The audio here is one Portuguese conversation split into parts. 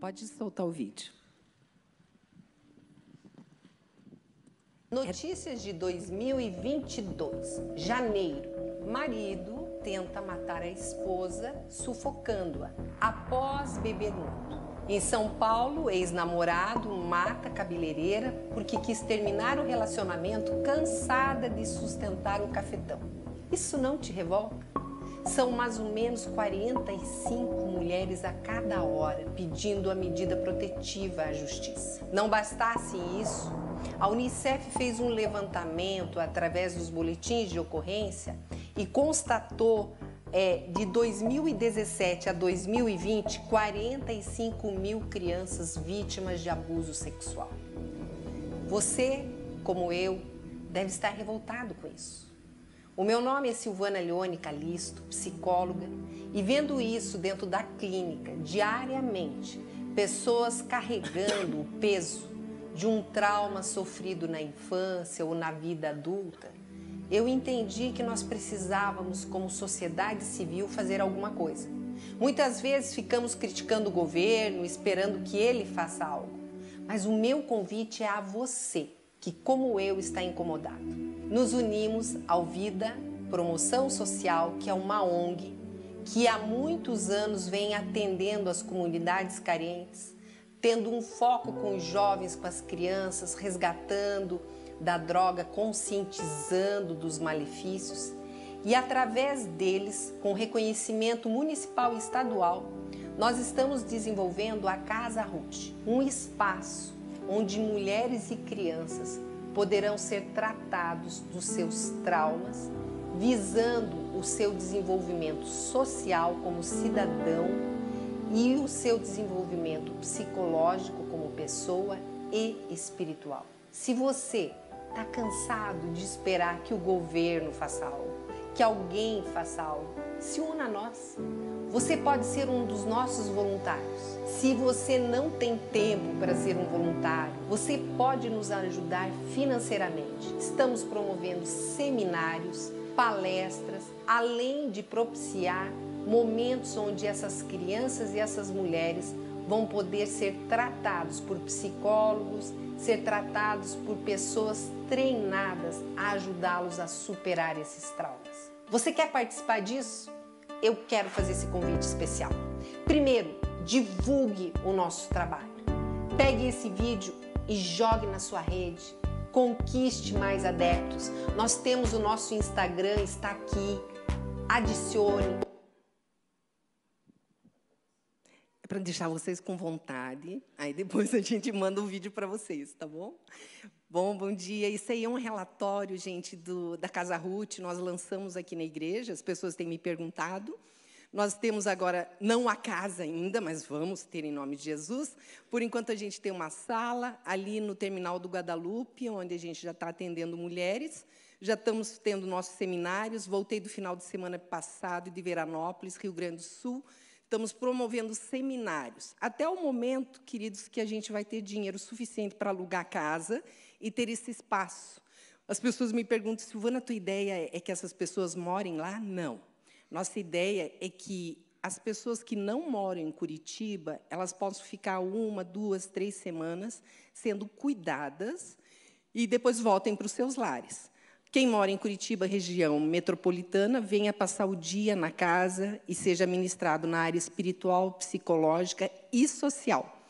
Pode soltar o vídeo. Notícias de 2022. Janeiro. Marido tenta matar a esposa, sufocando-a após beber muito. Em São Paulo, ex-namorado mata cabeleireira porque quis terminar o relacionamento cansada de sustentar o cafetão. Isso não te revolta? São mais ou menos 45 mulheres a cada hora pedindo a medida protetiva à justiça. Não bastasse isso, a Unicef fez um levantamento através dos boletins de ocorrência e constatou é, de 2017 a 2020 45 mil crianças vítimas de abuso sexual. Você, como eu, deve estar revoltado com isso. O meu nome é Silvana Leone Calisto, psicóloga, e vendo isso dentro da clínica diariamente, pessoas carregando o peso de um trauma sofrido na infância ou na vida adulta, eu entendi que nós precisávamos, como sociedade civil, fazer alguma coisa. Muitas vezes ficamos criticando o governo, esperando que ele faça algo. Mas o meu convite é a você, que, como eu, está incomodado nos unimos ao Vida Promoção Social, que é uma ONG que há muitos anos vem atendendo as comunidades carentes, tendo um foco com os jovens, com as crianças, resgatando da droga, conscientizando dos malefícios. E através deles, com reconhecimento municipal e estadual, nós estamos desenvolvendo a Casa Ruth, um espaço onde mulheres e crianças poderão ser tratados dos seus traumas, visando o seu desenvolvimento social como cidadão e o seu desenvolvimento psicológico como pessoa e espiritual. Se você está cansado de esperar que o governo faça algo, que alguém faça algo, se una a nós. Você pode ser um dos nossos voluntários. Se você não tem tempo para ser um voluntário, você pode nos ajudar financeiramente. Estamos promovendo seminários, palestras, além de propiciar momentos onde essas crianças e essas mulheres vão poder ser tratados por psicólogos, ser tratados por pessoas treinadas a ajudá-los a superar esses traumas. Você quer participar disso? Eu quero fazer esse convite especial. Primeiro, divulgue o nosso trabalho. Pegue esse vídeo e jogue na sua rede. Conquiste mais adeptos. Nós temos o nosso Instagram, está aqui. Adicione. É para deixar vocês com vontade. Aí depois a gente manda um vídeo para vocês, tá bom? Bom, bom dia. Isso aí é um relatório, gente, do, da Casa Ruth. Nós lançamos aqui na igreja. As pessoas têm me perguntado. Nós temos agora, não a casa ainda, mas vamos ter em nome de Jesus. Por enquanto, a gente tem uma sala ali no terminal do Guadalupe, onde a gente já está atendendo mulheres. Já estamos tendo nossos seminários. Voltei do final de semana passado de Veranópolis, Rio Grande do Sul. Estamos promovendo seminários. Até o momento, queridos, que a gente vai ter dinheiro suficiente para alugar casa e ter esse espaço. As pessoas me perguntam, Silvana, a tua ideia é que essas pessoas morem lá? Não. Nossa ideia é que as pessoas que não moram em Curitiba, elas possam ficar uma, duas, três semanas sendo cuidadas e depois voltem para os seus lares. Quem mora em Curitiba, região metropolitana, venha passar o dia na casa e seja ministrado na área espiritual, psicológica e social.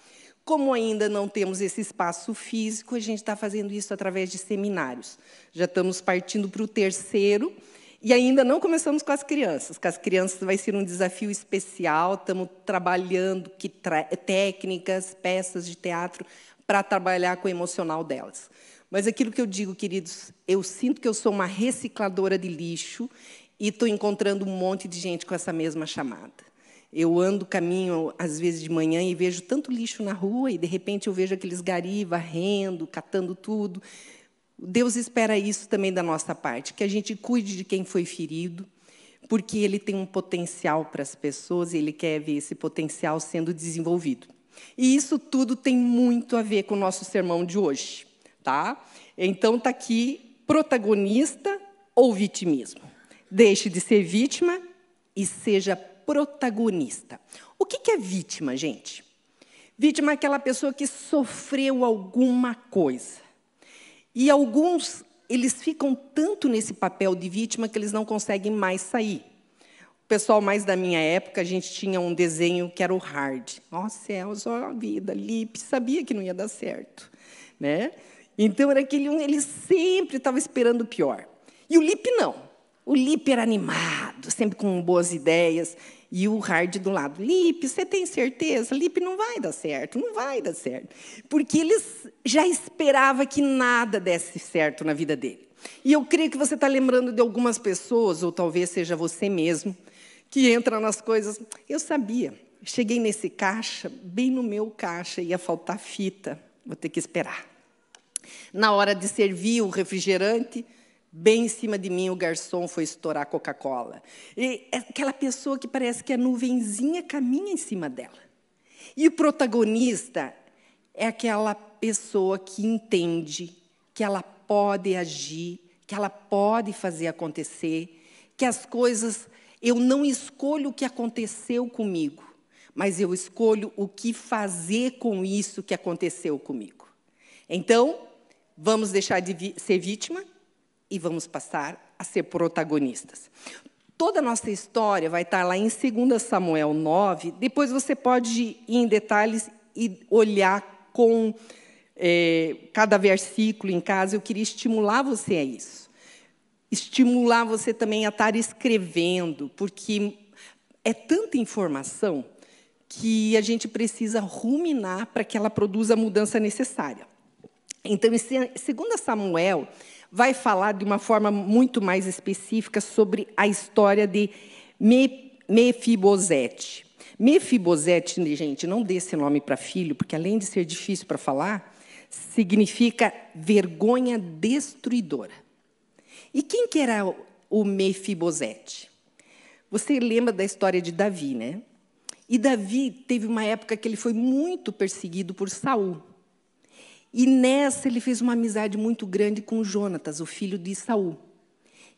Como ainda não temos esse espaço físico, a gente está fazendo isso através de seminários. Já estamos partindo para o terceiro, e ainda não começamos com as crianças. Com as crianças vai ser um desafio especial, estamos trabalhando que técnicas, peças de teatro, para trabalhar com o emocional delas. Mas aquilo que eu digo, queridos, eu sinto que eu sou uma recicladora de lixo e estou encontrando um monte de gente com essa mesma chamada. Eu ando caminho, às vezes, de manhã e vejo tanto lixo na rua, e, de repente, eu vejo aqueles gari varrendo, catando tudo. Deus espera isso também da nossa parte, que a gente cuide de quem foi ferido, porque ele tem um potencial para as pessoas e ele quer ver esse potencial sendo desenvolvido. E isso tudo tem muito a ver com o nosso sermão de hoje. Tá? Então, está aqui protagonista ou vitimismo. Deixe de ser vítima e seja protagonista. O que é vítima, gente? Vítima é aquela pessoa que sofreu alguma coisa. E alguns, eles ficam tanto nesse papel de vítima que eles não conseguem mais sair. O pessoal mais da minha época, a gente tinha um desenho que era o hard. Nossa, céus, ó a vida, Lip, sabia que não ia dar certo. Né? Então, era aquele um, ele sempre estava esperando o pior. E o Lip não. O Lip era animado, sempre com boas ideias. E o hard do lado. Lip, você tem certeza? Lip não vai dar certo, não vai dar certo. Porque eles já esperava que nada desse certo na vida dele. E eu creio que você está lembrando de algumas pessoas, ou talvez seja você mesmo, que entra nas coisas. Eu sabia. Cheguei nesse caixa, bem no meu caixa, ia faltar fita. Vou ter que esperar. Na hora de servir o refrigerante, bem em cima de mim o garçom foi estourar Coca-Cola. E é aquela pessoa que parece que a nuvenzinha caminha em cima dela. E o protagonista é aquela pessoa que entende que ela pode agir, que ela pode fazer acontecer, que as coisas eu não escolho o que aconteceu comigo, mas eu escolho o que fazer com isso que aconteceu comigo. Então, vamos deixar de ser vítima e vamos passar a ser protagonistas. Toda a nossa história vai estar lá em 2 Samuel 9. Depois você pode ir em detalhes e olhar com é, cada versículo em casa. Eu queria estimular você a isso estimular você também a estar escrevendo, porque é tanta informação que a gente precisa ruminar para que ela produza a mudança necessária. Então, 2 Samuel, vai falar de uma forma muito mais específica sobre a história de Mefibosete. Mefibosete, gente, não dê esse nome para filho, porque além de ser difícil para falar, significa vergonha destruidora. E quem que era o Mefibosete? Você lembra da história de Davi, né? E Davi teve uma época que ele foi muito perseguido por Saul. E nessa ele fez uma amizade muito grande com Jonatas, o filho de Saul.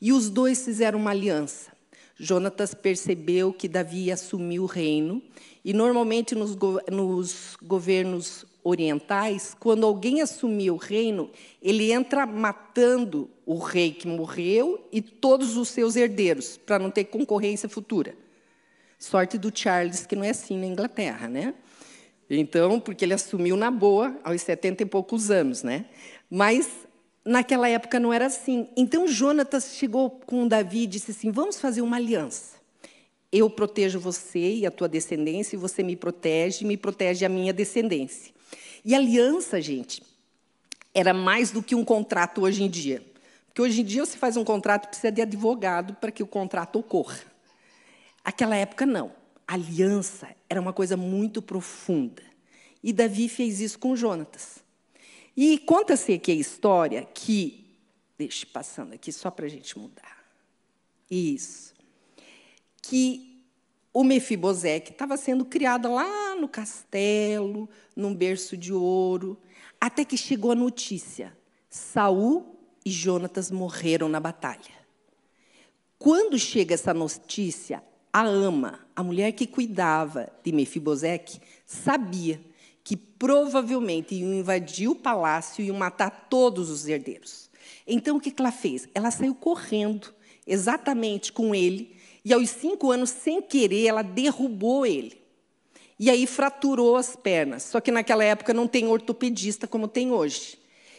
E os dois fizeram uma aliança. Jonatas percebeu que Davi ia assumir o reino, e normalmente nos, nos governos orientais, quando alguém assumia o reino, ele entra matando o rei que morreu e todos os seus herdeiros, para não ter concorrência futura. Sorte do Charles, que não é assim na Inglaterra, né? Então, porque ele assumiu na boa, aos 70 e poucos anos, né? Mas naquela época não era assim. Então Jonatas chegou com Davi e disse assim: "Vamos fazer uma aliança. Eu protejo você e a tua descendência, e você me protege, e me protege a minha descendência. E aliança, gente, era mais do que um contrato hoje em dia. Porque hoje em dia você faz um contrato precisa de advogado para que o contrato ocorra. Aquela época não. Aliança era uma coisa muito profunda. E Davi fez isso com Jonatas. E conta-se aqui a história que. Deixa passando aqui só para a gente mudar. Isso. Que o Mefibosete estava sendo criado lá no castelo, num berço de ouro, até que chegou a notícia: Saul e Jonatas morreram na batalha. Quando chega essa notícia, a ama, a mulher que cuidava de Mefibosete, sabia que provavelmente iam invadir o palácio e matar todos os herdeiros. Então, o que ela fez? Ela saiu correndo, exatamente com ele, e aos cinco anos, sem querer, ela derrubou ele. E aí fraturou as pernas. Só que naquela época não tem ortopedista como tem hoje.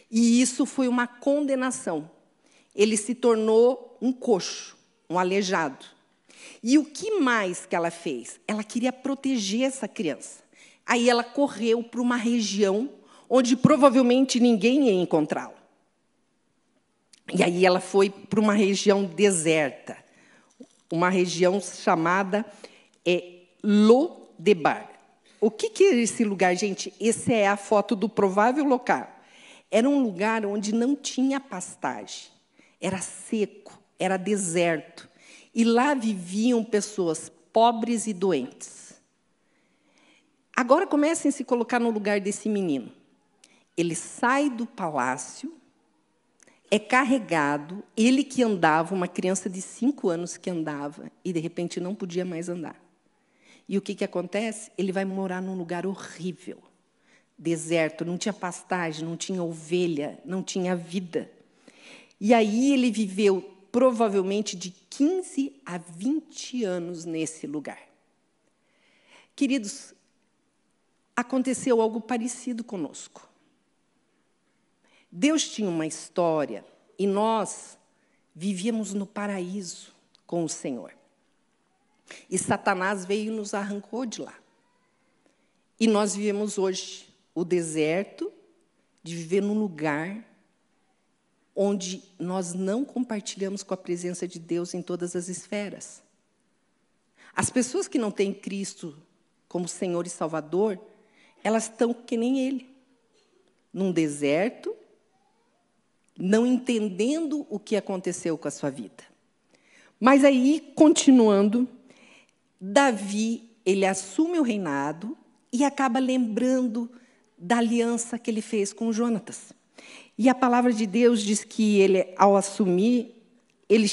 E isso foi uma condenação. Ele se tornou um coxo, um aleijado. E o que mais que ela fez? Ela queria proteger essa criança. Aí ela correu para uma região onde provavelmente ninguém ia encontrá-la. E aí ela foi para uma região deserta, uma região chamada é, Lodebar. O que, que é esse lugar, gente? Essa é a foto do provável local. Era um lugar onde não tinha pastagem, era seco, era deserto. E lá viviam pessoas pobres e doentes. Agora comecem a se colocar no lugar desse menino. Ele sai do palácio, é carregado, ele que andava, uma criança de cinco anos que andava, e de repente não podia mais andar. E o que, que acontece? Ele vai morar num lugar horrível. deserto, não tinha pastagem, não tinha ovelha, não tinha vida. E aí ele viveu provavelmente de 15 a 20 anos nesse lugar. Queridos, aconteceu algo parecido conosco. Deus tinha uma história e nós vivíamos no paraíso com o Senhor. E Satanás veio e nos arrancou de lá. E nós vivemos hoje o deserto de viver num lugar onde nós não compartilhamos com a presença de Deus em todas as esferas. As pessoas que não têm Cristo como Senhor e Salvador, elas estão que nem Ele, num deserto, não entendendo o que aconteceu com a sua vida. Mas aí, continuando, Davi, ele assume o reinado e acaba lembrando da aliança que ele fez com Jonatas. E a palavra de Deus diz que ele, ao assumir, ele,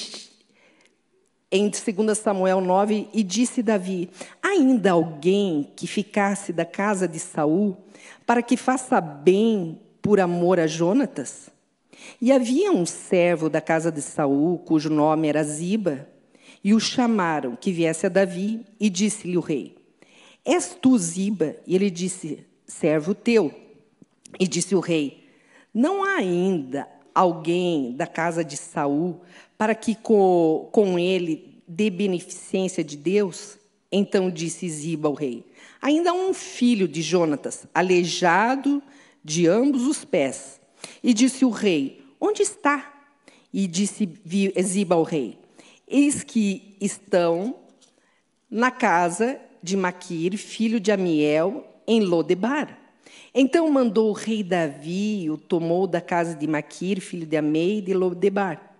em 2 Samuel 9, e disse Davi: ainda alguém que ficasse da casa de Saul, para que faça bem por amor a Jonatas? E havia um servo da casa de Saul, cujo nome era Ziba, e o chamaram que viesse a Davi, e disse-lhe o rei: És tu Ziba? E ele disse: Servo teu. E disse o rei: não há ainda alguém da casa de Saul para que com, com ele dê beneficência de Deus? Então disse Ziba ao rei: Ainda há um filho de Jonatas, aleijado de ambos os pés. E disse o rei: Onde está? E disse Ziba ao rei: Eis que estão na casa de Maquir, filho de Amiel, em Lodebar. Então mandou o rei Davi, o tomou da casa de Maquir, filho de Amei, de Lodebar.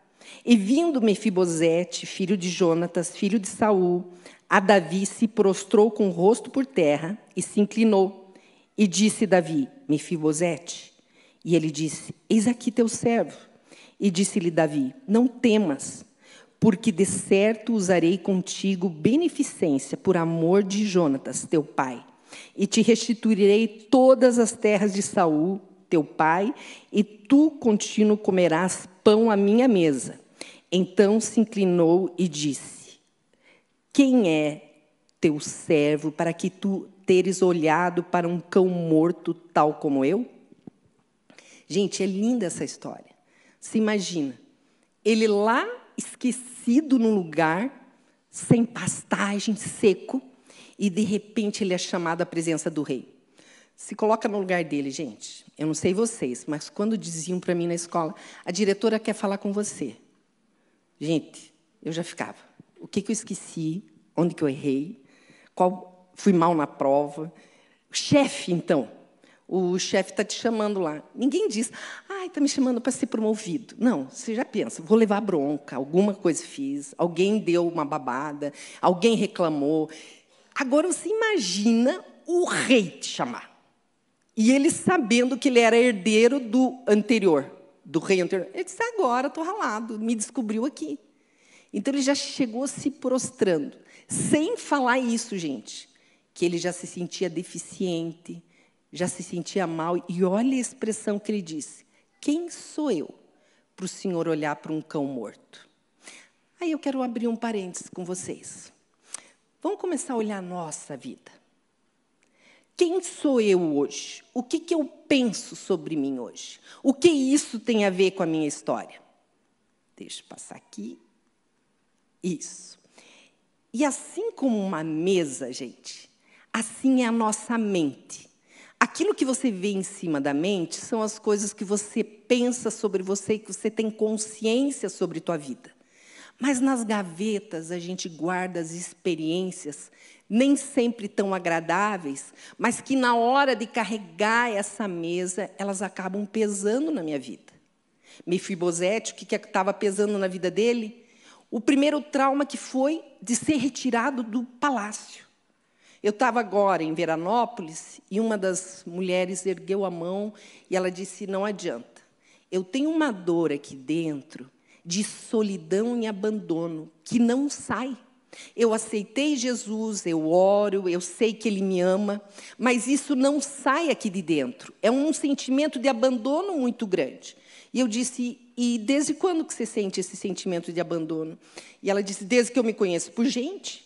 E vindo Mefibosete, filho de Jonatas, filho de Saul, a Davi se prostrou com o rosto por terra e se inclinou. E disse Davi, Mefibosete. E ele disse, eis aqui teu servo. E disse-lhe Davi, não temas, porque de certo usarei contigo beneficência por amor de Jonatas, teu pai e te restituirei todas as terras de Saul, teu pai, e tu contínuo comerás pão à minha mesa. Então se inclinou e disse: Quem é teu servo para que tu teres olhado para um cão morto tal como eu? Gente, é linda essa história. Se imagina, ele lá esquecido num lugar, sem pastagem, seco, e de repente ele é chamado à presença do rei. Se coloca no lugar dele, gente. Eu não sei vocês, mas quando diziam para mim na escola, a diretora quer falar com você. Gente, eu já ficava. O que, que eu esqueci? Onde que eu errei? Qual fui mal na prova? O chefe, então. O chefe está te chamando lá. Ninguém diz, ai, está me chamando para ser promovido. Não, você já pensa, vou levar bronca, alguma coisa fiz, alguém deu uma babada, alguém reclamou. Agora você imagina o rei te chamar. E ele sabendo que ele era herdeiro do anterior, do rei anterior. Ele disse: agora estou ralado, me descobriu aqui. Então ele já chegou se prostrando. Sem falar isso, gente, que ele já se sentia deficiente, já se sentia mal. E olha a expressão que ele disse: Quem sou eu para o senhor olhar para um cão morto? Aí eu quero abrir um parênteses com vocês. Vamos começar a olhar a nossa vida. Quem sou eu hoje? O que, que eu penso sobre mim hoje? O que isso tem a ver com a minha história? Deixa eu passar aqui. Isso. E assim como uma mesa, gente, assim é a nossa mente. Aquilo que você vê em cima da mente são as coisas que você pensa sobre você e que você tem consciência sobre tua vida. Mas nas gavetas a gente guarda as experiências, nem sempre tão agradáveis, mas que na hora de carregar essa mesa, elas acabam pesando na minha vida. Mefibosete, o que estava pesando na vida dele? O primeiro trauma que foi de ser retirado do palácio. Eu estava agora em Veranópolis e uma das mulheres ergueu a mão e ela disse: Não adianta, eu tenho uma dor aqui dentro de solidão e abandono que não sai. Eu aceitei Jesus, eu oro, eu sei que Ele me ama, mas isso não sai aqui de dentro. É um sentimento de abandono muito grande. E eu disse, e desde quando que você sente esse sentimento de abandono? E ela disse, desde que eu me conheço por gente.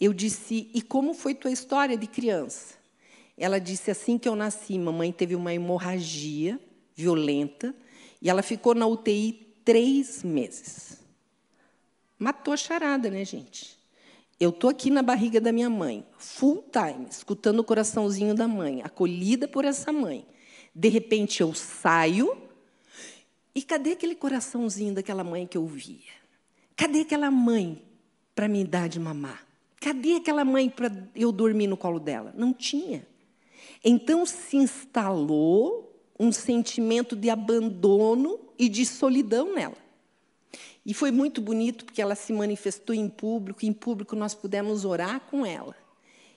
Eu disse, e como foi tua história de criança? Ela disse, assim que eu nasci, mamãe teve uma hemorragia violenta e ela ficou na UTI três meses. Matou a charada, né, gente? Eu estou aqui na barriga da minha mãe, full time, escutando o coraçãozinho da mãe, acolhida por essa mãe. De repente eu saio, e cadê aquele coraçãozinho daquela mãe que eu via? Cadê aquela mãe para me dar de mamar? Cadê aquela mãe para eu dormir no colo dela? Não tinha. Então se instalou um sentimento de abandono e de solidão nela. E foi muito bonito porque ela se manifestou em público, em público nós pudemos orar com ela.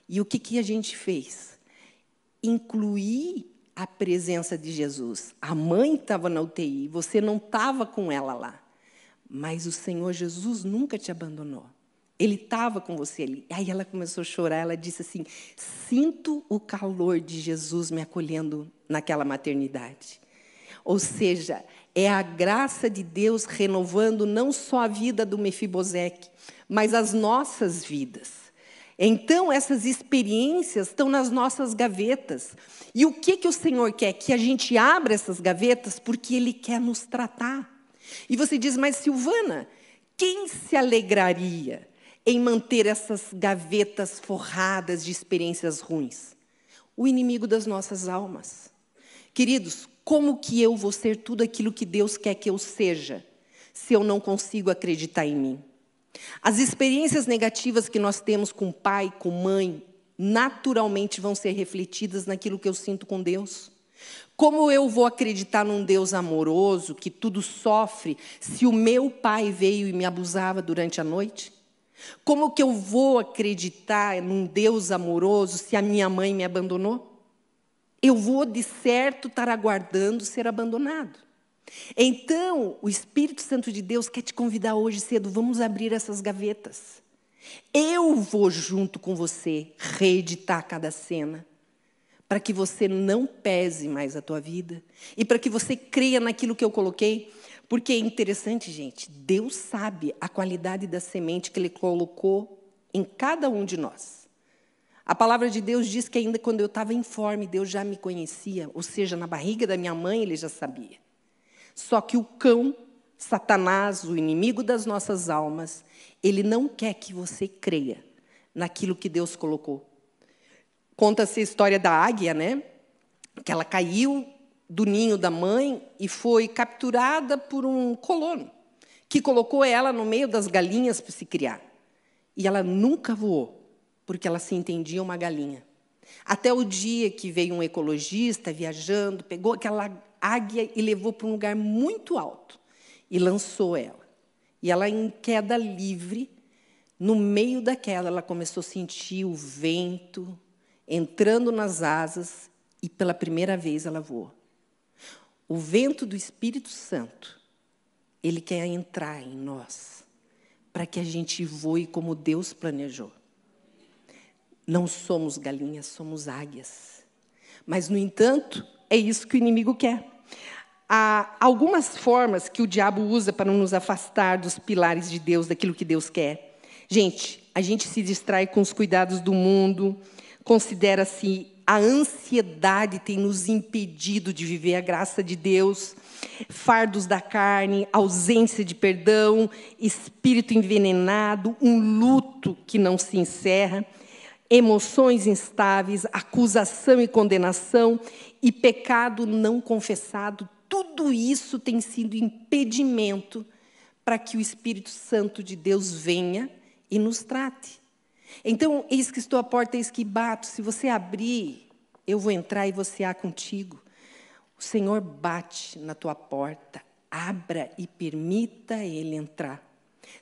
E o que, que a gente fez? Incluir a presença de Jesus. A mãe estava na UTI, você não estava com ela lá. Mas o Senhor Jesus nunca te abandonou. Ele estava com você ali. Aí ela começou a chorar, ela disse assim: Sinto o calor de Jesus me acolhendo naquela maternidade. Ou seja, é a graça de Deus renovando não só a vida do Mefibosec, mas as nossas vidas. Então, essas experiências estão nas nossas gavetas. E o que, que o Senhor quer? Que a gente abra essas gavetas porque Ele quer nos tratar. E você diz, mas Silvana, quem se alegraria em manter essas gavetas forradas de experiências ruins? O inimigo das nossas almas. Queridos, como que eu vou ser tudo aquilo que Deus quer que eu seja, se eu não consigo acreditar em mim? As experiências negativas que nós temos com pai, com mãe, naturalmente vão ser refletidas naquilo que eu sinto com Deus. Como eu vou acreditar num Deus amoroso, que tudo sofre, se o meu pai veio e me abusava durante a noite? Como que eu vou acreditar num Deus amoroso se a minha mãe me abandonou? Eu vou de certo estar aguardando ser abandonado. Então, o Espírito Santo de Deus quer te convidar hoje cedo, vamos abrir essas gavetas. Eu vou junto com você reeditar cada cena, para que você não pese mais a tua vida e para que você creia naquilo que eu coloquei, porque é interessante, gente, Deus sabe a qualidade da semente que ele colocou em cada um de nós. A palavra de Deus diz que ainda quando eu estava informe, Deus já me conhecia, ou seja, na barriga da minha mãe ele já sabia. Só que o cão, Satanás, o inimigo das nossas almas, ele não quer que você creia naquilo que Deus colocou. Conta-se a história da águia, né? Que ela caiu do ninho da mãe e foi capturada por um colono, que colocou ela no meio das galinhas para se criar. E ela nunca voou porque ela se entendia uma galinha. Até o dia que veio um ecologista viajando, pegou aquela águia e levou para um lugar muito alto e lançou ela. E ela, em queda livre, no meio da queda, ela começou a sentir o vento entrando nas asas e pela primeira vez ela voou. O vento do Espírito Santo, ele quer entrar em nós para que a gente voe como Deus planejou. Não somos galinhas, somos águias. Mas, no entanto, é isso que o inimigo quer. Há algumas formas que o diabo usa para nos afastar dos pilares de Deus, daquilo que Deus quer. Gente, a gente se distrai com os cuidados do mundo, considera-se a ansiedade tem nos impedido de viver a graça de Deus, fardos da carne, ausência de perdão, espírito envenenado, um luto que não se encerra emoções instáveis, acusação e condenação e pecado não confessado, tudo isso tem sido impedimento para que o Espírito Santo de Deus venha e nos trate. Então, eis que estou à porta, eis que bato. Se você abrir, eu vou entrar e você há contigo. O Senhor bate na tua porta. Abra e permita Ele entrar.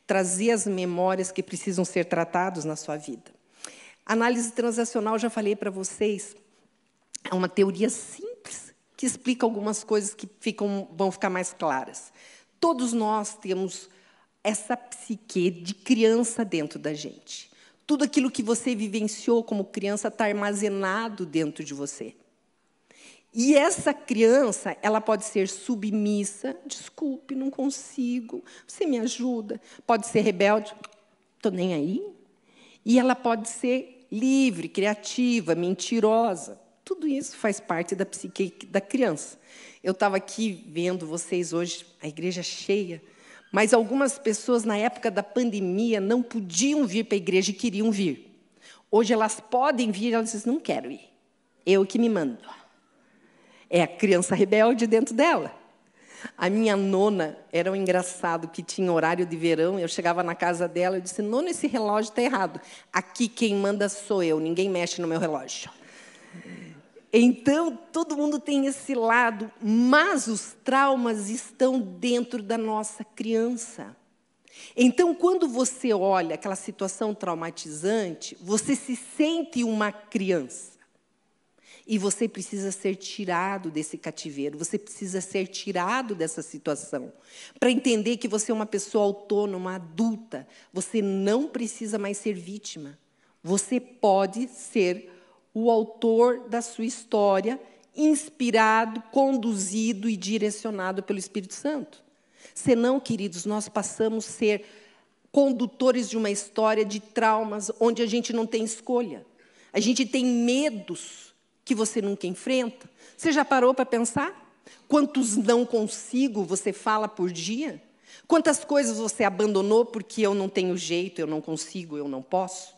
Trazer as memórias que precisam ser tratadas na sua vida. Análise transacional, já falei para vocês, é uma teoria simples que explica algumas coisas que ficam, vão ficar mais claras. Todos nós temos essa psique de criança dentro da gente. Tudo aquilo que você vivenciou como criança está armazenado dentro de você. E essa criança, ela pode ser submissa, desculpe, não consigo, você me ajuda. Pode ser rebelde, estou nem aí. E ela pode ser livre, criativa, mentirosa. Tudo isso faz parte da psique da criança. Eu estava aqui vendo vocês hoje, a igreja cheia, mas algumas pessoas, na época da pandemia, não podiam vir para a igreja e queriam vir. Hoje elas podem vir, elas dizem, não quero ir. Eu que me mando. É a criança rebelde dentro dela. A minha nona era um engraçado que tinha horário de verão. Eu chegava na casa dela e disse: Nona, esse relógio está errado. Aqui quem manda sou eu, ninguém mexe no meu relógio. Então, todo mundo tem esse lado, mas os traumas estão dentro da nossa criança. Então, quando você olha aquela situação traumatizante, você se sente uma criança. E você precisa ser tirado desse cativeiro, você precisa ser tirado dessa situação. Para entender que você é uma pessoa autônoma, adulta, você não precisa mais ser vítima. Você pode ser o autor da sua história, inspirado, conduzido e direcionado pelo Espírito Santo. Senão, queridos, nós passamos a ser condutores de uma história de traumas onde a gente não tem escolha. A gente tem medos que você nunca enfrenta? Você já parou para pensar? Quantos não consigo você fala por dia? Quantas coisas você abandonou porque eu não tenho jeito, eu não consigo, eu não posso?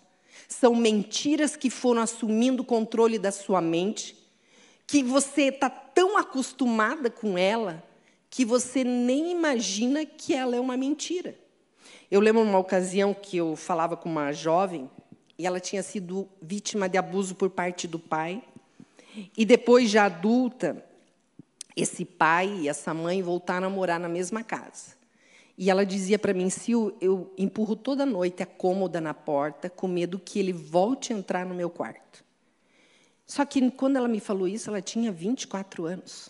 São mentiras que foram assumindo o controle da sua mente, que você está tão acostumada com ela que você nem imagina que ela é uma mentira. Eu lembro uma ocasião que eu falava com uma jovem e ela tinha sido vítima de abuso por parte do pai. E depois, já adulta, esse pai e essa mãe voltaram a morar na mesma casa. E ela dizia para mim: eu, eu empurro toda noite a cômoda na porta, com medo que ele volte a entrar no meu quarto. Só que quando ela me falou isso, ela tinha 24 anos.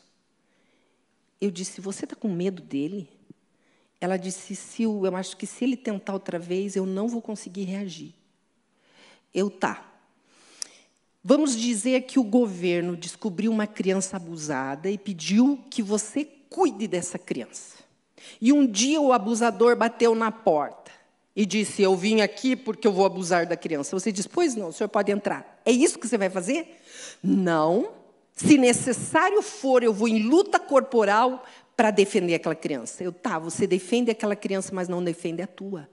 Eu disse: Você está com medo dele? Ela disse: Sil, eu acho que se ele tentar outra vez, eu não vou conseguir reagir. Eu tá. Vamos dizer que o governo descobriu uma criança abusada e pediu que você cuide dessa criança. E um dia o abusador bateu na porta e disse: Eu vim aqui porque eu vou abusar da criança. Você diz: Pois não, o senhor pode entrar. É isso que você vai fazer? Não. Se necessário for, eu vou em luta corporal para defender aquela criança. Eu, tá, você defende aquela criança, mas não defende a tua.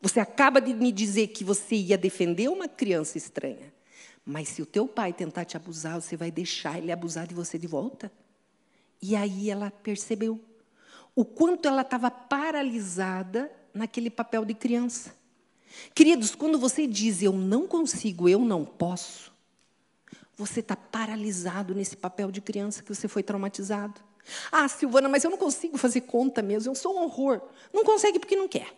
Você acaba de me dizer que você ia defender uma criança estranha. Mas se o teu pai tentar te abusar, você vai deixar ele abusar de você de volta? E aí ela percebeu o quanto ela estava paralisada naquele papel de criança. Queridos, quando você diz eu não consigo, eu não posso, você está paralisado nesse papel de criança que você foi traumatizado. Ah, Silvana, mas eu não consigo fazer conta mesmo, eu sou um horror. Não consegue porque não quer.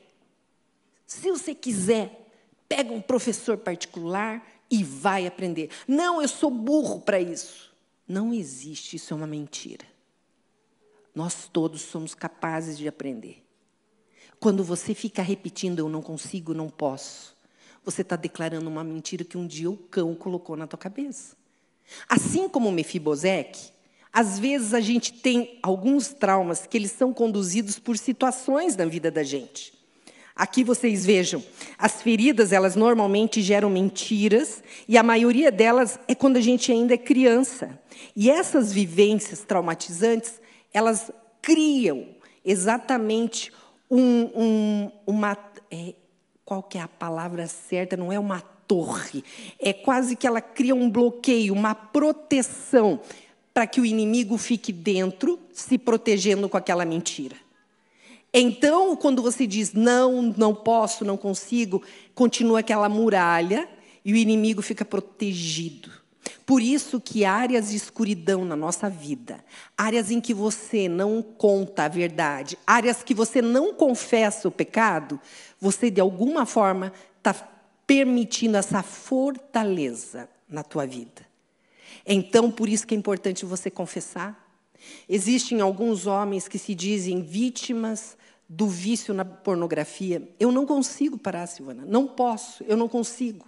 Se você quiser, pega um professor particular e vai aprender. Não, eu sou burro para isso. Não existe, isso é uma mentira. Nós todos somos capazes de aprender. Quando você fica repetindo eu não consigo, não posso, você está declarando uma mentira que um dia o cão colocou na tua cabeça. Assim como Mefibosec, às vezes a gente tem alguns traumas que eles são conduzidos por situações na vida da gente. Aqui vocês vejam, as feridas, elas normalmente geram mentiras, e a maioria delas é quando a gente ainda é criança. E essas vivências traumatizantes, elas criam exatamente um, um, uma. É, qual que é a palavra certa? Não é uma torre. É quase que ela cria um bloqueio, uma proteção, para que o inimigo fique dentro, se protegendo com aquela mentira. Então, quando você diz não, não posso, não consigo, continua aquela muralha e o inimigo fica protegido. Por isso que áreas de escuridão na nossa vida, áreas em que você não conta a verdade, áreas que você não confessa o pecado, você de alguma forma está permitindo essa fortaleza na tua vida. Então, por isso que é importante você confessar. Existem alguns homens que se dizem vítimas do vício na pornografia, eu não consigo parar, Silvana. Não posso, eu não consigo.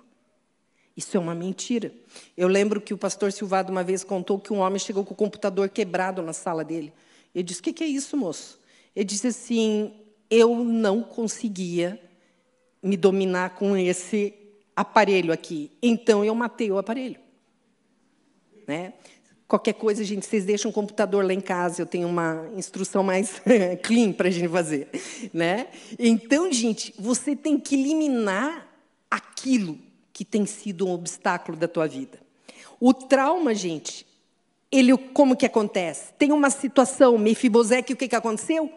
Isso é uma mentira. Eu lembro que o pastor Silvado uma vez contou que um homem chegou com o computador quebrado na sala dele. Ele disse: O que, que é isso, moço? Ele disse assim: Eu não conseguia me dominar com esse aparelho aqui. Então eu matei o aparelho. Né? Qualquer coisa, gente, vocês deixam um computador lá em casa, eu tenho uma instrução mais clean para a gente fazer. Né? Então, gente, você tem que eliminar aquilo que tem sido um obstáculo da tua vida. O trauma, gente, ele como que acontece? Tem uma situação, Mefibosete, o que, que aconteceu?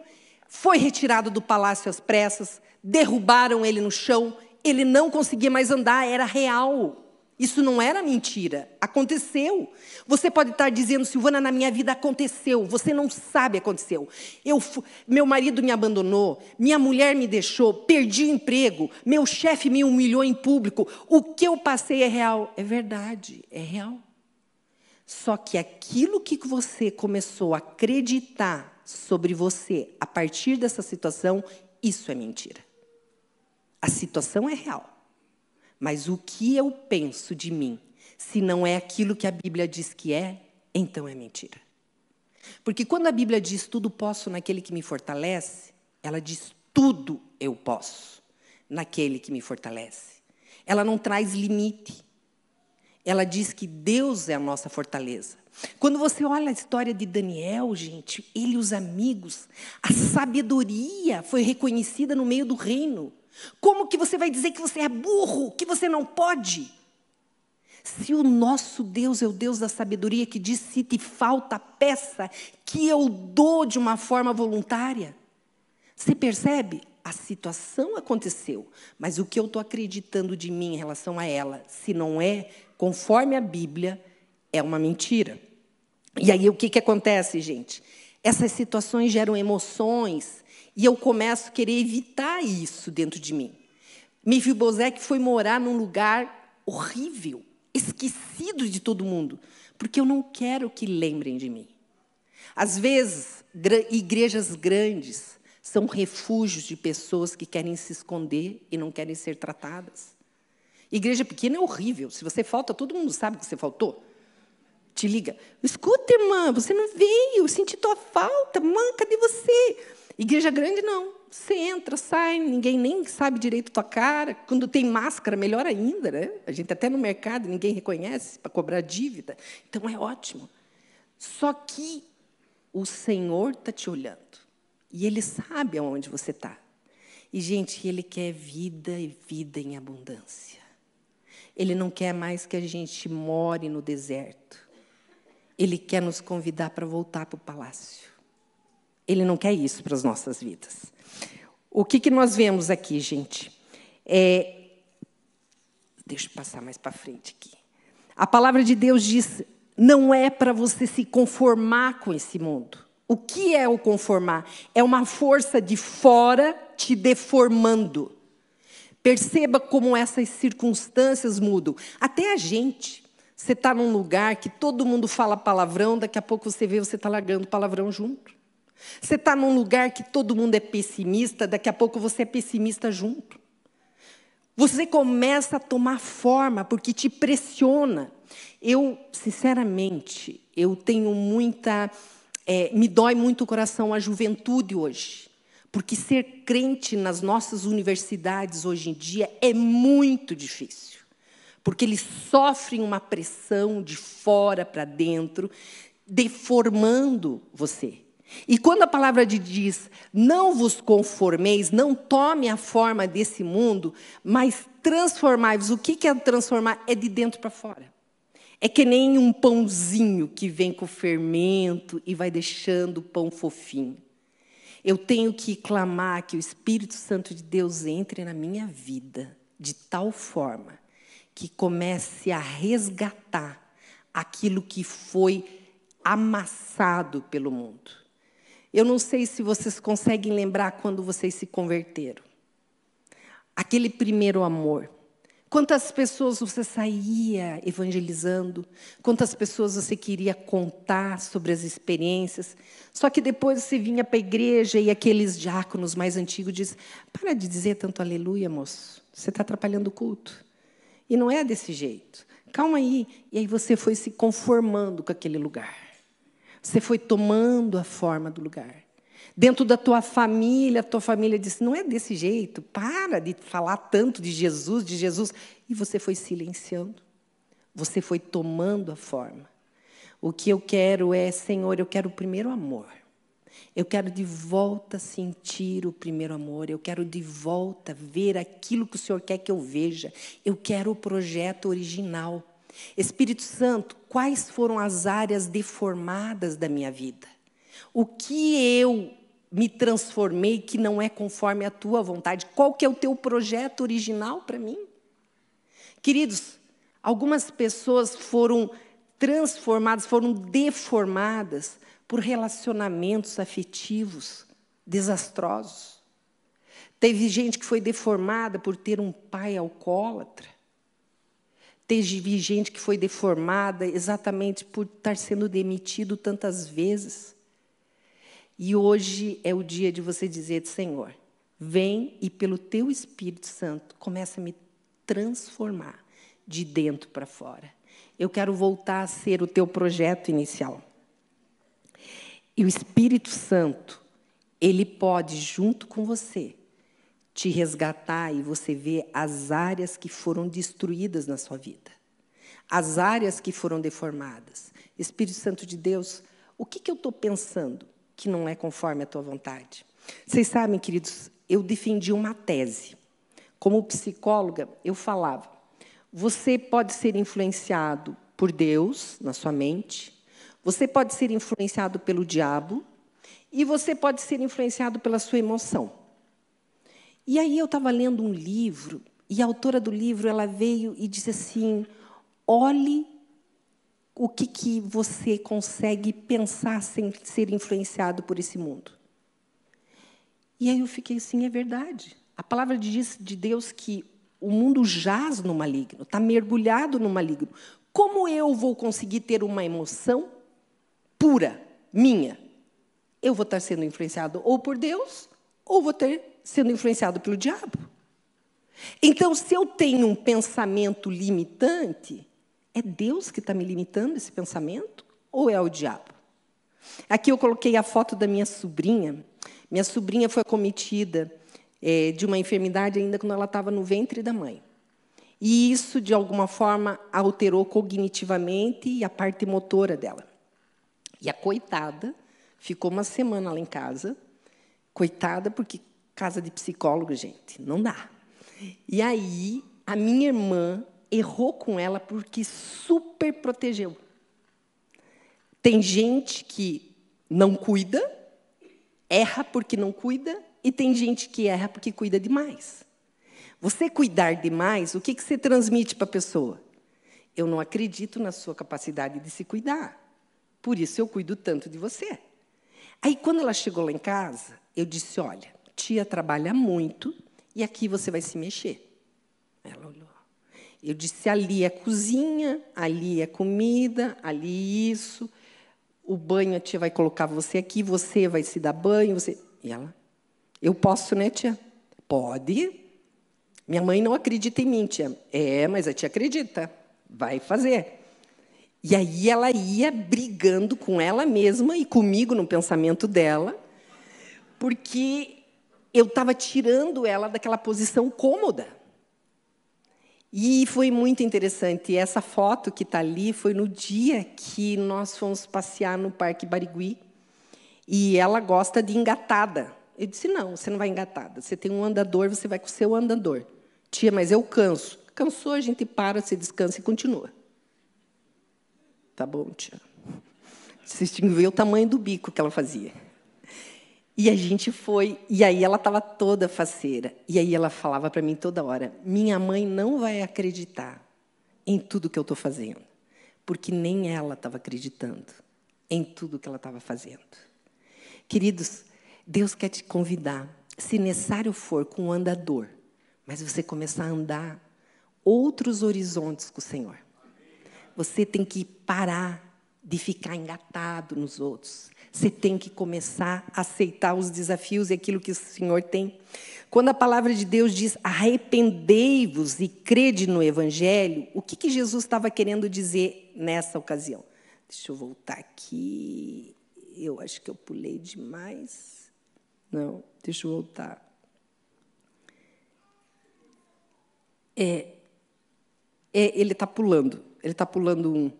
Foi retirado do palácio às pressas, derrubaram ele no chão, ele não conseguia mais andar, era real. Isso não era mentira, aconteceu. Você pode estar dizendo, Silvana, na minha vida aconteceu. Você não sabe, aconteceu. Eu, meu marido me abandonou, minha mulher me deixou, perdi o emprego, meu chefe me humilhou em público. O que eu passei é real. É verdade, é real. Só que aquilo que você começou a acreditar sobre você a partir dessa situação, isso é mentira. A situação é real. Mas o que eu penso de mim, se não é aquilo que a Bíblia diz que é, então é mentira. Porque quando a Bíblia diz tudo posso naquele que me fortalece, ela diz tudo eu posso naquele que me fortalece. Ela não traz limite. Ela diz que Deus é a nossa fortaleza. Quando você olha a história de Daniel, gente, ele e os amigos, a sabedoria foi reconhecida no meio do reino. Como que você vai dizer que você é burro, que você não pode? Se o nosso Deus é o Deus da sabedoria que diz se te falta peça, que eu dou de uma forma voluntária. Você percebe? A situação aconteceu, mas o que eu estou acreditando de mim em relação a ela, se não é conforme a Bíblia, é uma mentira. E aí o que, que acontece, gente? Essas situações geram emoções, e eu começo a querer evitar isso dentro de mim. Mefibosete foi morar num lugar horrível, esquecido de todo mundo, porque eu não quero que lembrem de mim. Às vezes, igrejas grandes são refúgios de pessoas que querem se esconder e não querem ser tratadas. Igreja pequena é horrível. Se você falta, todo mundo sabe que você faltou. Te liga. Escuta, irmã, você não veio, senti tua falta. Mãe, cadê você? Igreja grande, não. Você entra, sai, ninguém nem sabe direito tua cara. Quando tem máscara, melhor ainda, né? A gente até no mercado, ninguém reconhece para cobrar dívida. Então é ótimo. Só que o Senhor está te olhando. E Ele sabe aonde você está. E, gente, Ele quer vida e vida em abundância. Ele não quer mais que a gente more no deserto. Ele quer nos convidar para voltar para o palácio. Ele não quer isso para as nossas vidas. O que, que nós vemos aqui, gente? É... Deixa eu passar mais para frente aqui. A palavra de Deus diz: não é para você se conformar com esse mundo. O que é o conformar? É uma força de fora te deformando. Perceba como essas circunstâncias mudam. Até a gente. Você está num lugar que todo mundo fala palavrão, daqui a pouco você vê você está largando palavrão junto. Você está num lugar que todo mundo é pessimista, daqui a pouco você é pessimista junto. Você começa a tomar forma porque te pressiona. Eu, sinceramente, eu tenho muita. É, me dói muito o coração a juventude hoje. Porque ser crente nas nossas universidades hoje em dia é muito difícil. Porque eles sofrem uma pressão de fora para dentro, deformando você. E quando a palavra de diz, não vos conformeis, não tome a forma desse mundo, mas transformai-vos. O que é transformar? É de dentro para fora. É que nem um pãozinho que vem com fermento e vai deixando o pão fofinho. Eu tenho que clamar que o Espírito Santo de Deus entre na minha vida de tal forma que comece a resgatar aquilo que foi amassado pelo mundo. Eu não sei se vocês conseguem lembrar quando vocês se converteram. Aquele primeiro amor. Quantas pessoas você saía evangelizando? Quantas pessoas você queria contar sobre as experiências? Só que depois você vinha para a igreja e aqueles diáconos mais antigos dizem: Para de dizer tanto aleluia, moço. Você está atrapalhando o culto. E não é desse jeito. Calma aí. E aí você foi se conformando com aquele lugar. Você foi tomando a forma do lugar. Dentro da tua família, a tua família disse: não é desse jeito, para de falar tanto de Jesus, de Jesus. E você foi silenciando, você foi tomando a forma. O que eu quero é, Senhor, eu quero o primeiro amor. Eu quero de volta sentir o primeiro amor. Eu quero de volta ver aquilo que o Senhor quer que eu veja. Eu quero o projeto original. Espírito Santo, quais foram as áreas deformadas da minha vida? O que eu me transformei que não é conforme a tua vontade? Qual que é o teu projeto original para mim? Queridos, algumas pessoas foram transformadas, foram deformadas por relacionamentos afetivos desastrosos. Teve gente que foi deformada por ter um pai alcoólatra. Teve gente que foi deformada exatamente por estar sendo demitido tantas vezes. E hoje é o dia de você dizer, Senhor, vem e pelo teu Espírito Santo começa a me transformar de dentro para fora. Eu quero voltar a ser o teu projeto inicial. E o Espírito Santo, ele pode, junto com você, te resgatar e você ver as áreas que foram destruídas na sua vida, as áreas que foram deformadas. Espírito Santo de Deus, o que, que eu estou pensando? que não é conforme a tua vontade. Vocês sabem, queridos, eu defendi uma tese. Como psicóloga, eu falava: você pode ser influenciado por Deus na sua mente, você pode ser influenciado pelo diabo e você pode ser influenciado pela sua emoção. E aí eu estava lendo um livro e a autora do livro ela veio e disse assim: olhe o que, que você consegue pensar sem ser influenciado por esse mundo. E aí eu fiquei assim, é verdade. A palavra diz de Deus que o mundo jaz no maligno, está mergulhado no maligno. Como eu vou conseguir ter uma emoção pura, minha? Eu vou estar sendo influenciado ou por Deus, ou vou ter sendo influenciado pelo diabo. Então, se eu tenho um pensamento limitante, é Deus que está me limitando esse pensamento ou é o diabo? Aqui eu coloquei a foto da minha sobrinha. Minha sobrinha foi acometida é, de uma enfermidade ainda quando ela estava no ventre da mãe. E isso, de alguma forma, alterou cognitivamente a parte motora dela. E a coitada ficou uma semana lá em casa. Coitada, porque casa de psicólogo, gente, não dá. E aí, a minha irmã errou com ela porque super protegeu. Tem gente que não cuida, erra porque não cuida, e tem gente que erra porque cuida demais. Você cuidar demais, o que, que você transmite para a pessoa? Eu não acredito na sua capacidade de se cuidar. Por isso eu cuido tanto de você. Aí, quando ela chegou lá em casa, eu disse: Olha, tia trabalha muito e aqui você vai se mexer. Ela olhou. Eu disse: ali é cozinha, ali é comida, ali isso. O banho a tia vai colocar você aqui, você vai se dar banho. Você... E ela: Eu posso, né, tia? Pode. Minha mãe não acredita em mim, tia. É, mas a tia acredita. Vai fazer. E aí ela ia brigando com ela mesma e comigo no pensamento dela, porque eu estava tirando ela daquela posição cômoda. E foi muito interessante. Essa foto que está ali foi no dia que nós fomos passear no Parque Barigui. E ela gosta de engatada. Eu disse: não, você não vai engatada. Você tem um andador, você vai com o seu andador. Tia, mas eu canso. Cansou, a gente para, se descansa e continua. Tá bom, tia. Vocês tinham ver o tamanho do bico que ela fazia. E a gente foi, e aí ela estava toda faceira. E aí ela falava para mim toda hora: minha mãe não vai acreditar em tudo que eu estou fazendo, porque nem ela estava acreditando em tudo que ela estava fazendo. Queridos, Deus quer te convidar, se necessário for, com um andador, mas você começar a andar outros horizontes com o Senhor. Você tem que parar de ficar engatado nos outros. Você tem que começar a aceitar os desafios e aquilo que o Senhor tem. Quando a palavra de Deus diz arrependei-vos e crede no Evangelho, o que, que Jesus estava querendo dizer nessa ocasião? Deixa eu voltar aqui. Eu acho que eu pulei demais. Não, deixa eu voltar. É, é ele está pulando. Ele está pulando um.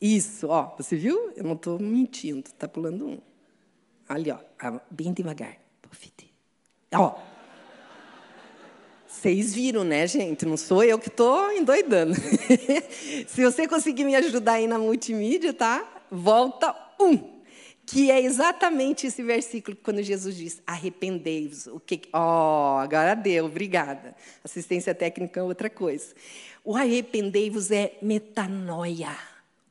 Isso, ó, você viu? Eu não estou mentindo, está pulando um. Ali, ó, bem devagar. Ó. Vocês viram, né, gente? Não sou eu que estou endoidando. Se você conseguir me ajudar aí na multimídia, tá? Volta um. Que é exatamente esse versículo quando Jesus diz: arrependei-vos. O que? Oh, agora deu, obrigada. Assistência técnica é outra coisa. O arrependei-vos é metanoia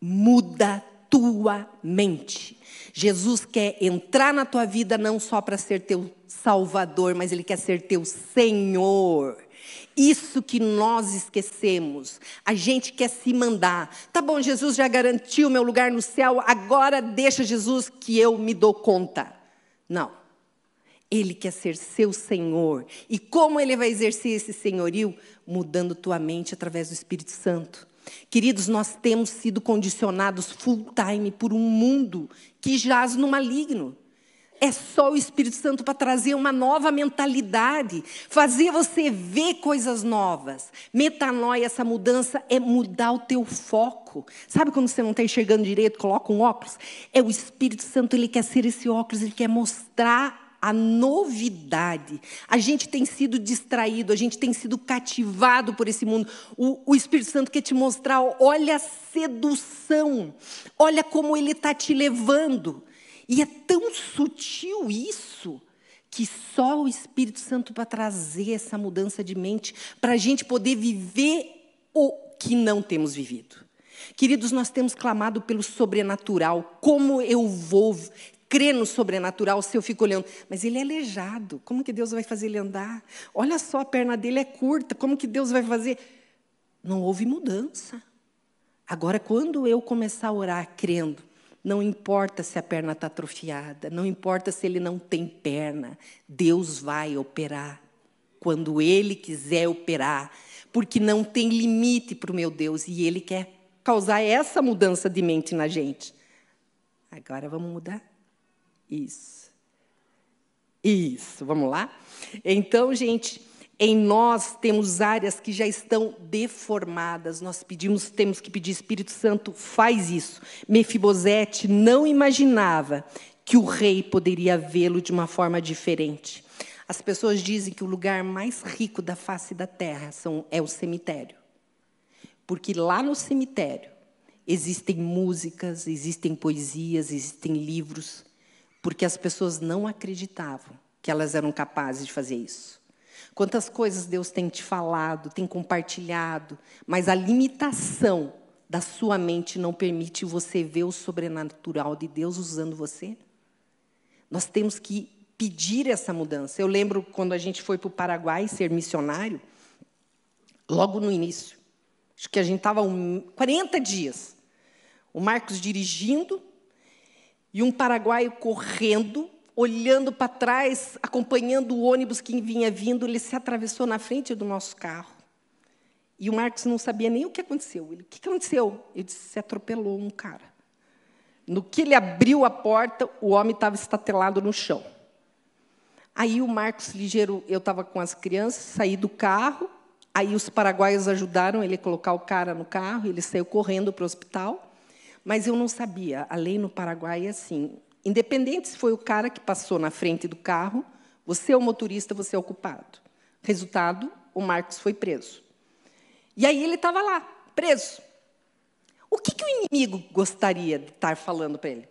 muda tua mente. Jesus quer entrar na tua vida não só para ser teu salvador, mas ele quer ser teu Senhor. Isso que nós esquecemos. A gente quer se mandar. Tá bom, Jesus já garantiu meu lugar no céu, agora deixa Jesus que eu me dou conta. Não. Ele quer ser seu Senhor. E como ele vai exercer esse senhorio? Mudando tua mente através do Espírito Santo. Queridos, nós temos sido condicionados full time por um mundo que jaz no maligno. É só o Espírito Santo para trazer uma nova mentalidade, fazer você ver coisas novas. Metanoia, essa mudança, é mudar o teu foco. Sabe quando você não está enxergando direito, coloca um óculos? É o Espírito Santo, ele quer ser esse óculos, ele quer mostrar a novidade. A gente tem sido distraído, a gente tem sido cativado por esse mundo. O, o Espírito Santo quer te mostrar, olha a sedução, olha como ele está te levando. E é tão sutil isso que só o Espírito Santo para trazer essa mudança de mente, para a gente poder viver o que não temos vivido. Queridos, nós temos clamado pelo sobrenatural. Como eu vou crê no sobrenatural se eu fico olhando. Mas ele é aleijado. Como que Deus vai fazer ele andar? Olha só, a perna dele é curta. Como que Deus vai fazer? Não houve mudança. Agora, quando eu começar a orar crendo, não importa se a perna está atrofiada, não importa se ele não tem perna, Deus vai operar. Quando ele quiser operar, porque não tem limite para o meu Deus e ele quer causar essa mudança de mente na gente. Agora vamos mudar? Isso. Isso, vamos lá? Então, gente, em nós temos áreas que já estão deformadas. Nós pedimos, temos que pedir Espírito Santo, faz isso. Mefibosete não imaginava que o rei poderia vê-lo de uma forma diferente. As pessoas dizem que o lugar mais rico da face da terra são, é o cemitério. Porque lá no cemitério existem músicas, existem poesias, existem livros porque as pessoas não acreditavam que elas eram capazes de fazer isso. Quantas coisas Deus tem te falado, tem compartilhado, mas a limitação da sua mente não permite você ver o sobrenatural de Deus usando você? Nós temos que pedir essa mudança. Eu lembro quando a gente foi para o Paraguai ser missionário, logo no início, acho que a gente estava um, 40 dias. O Marcos dirigindo, e um paraguaio correndo, olhando para trás, acompanhando o ônibus que vinha vindo, ele se atravessou na frente do nosso carro. E o Marcos não sabia nem o que aconteceu. Ele, o que aconteceu? Ele disse, se atropelou um cara. No que ele abriu a porta, o homem estava estatelado no chão. Aí o Marcos ligeiro, eu estava com as crianças, saí do carro, aí os paraguaios ajudaram ele a colocar o cara no carro, ele saiu correndo para o hospital. Mas eu não sabia. A lei no Paraguai é assim: independente se foi o cara que passou na frente do carro, você é o motorista, você é o culpado. Resultado: o Marcos foi preso. E aí ele estava lá, preso. O que, que o inimigo gostaria de estar falando para ele?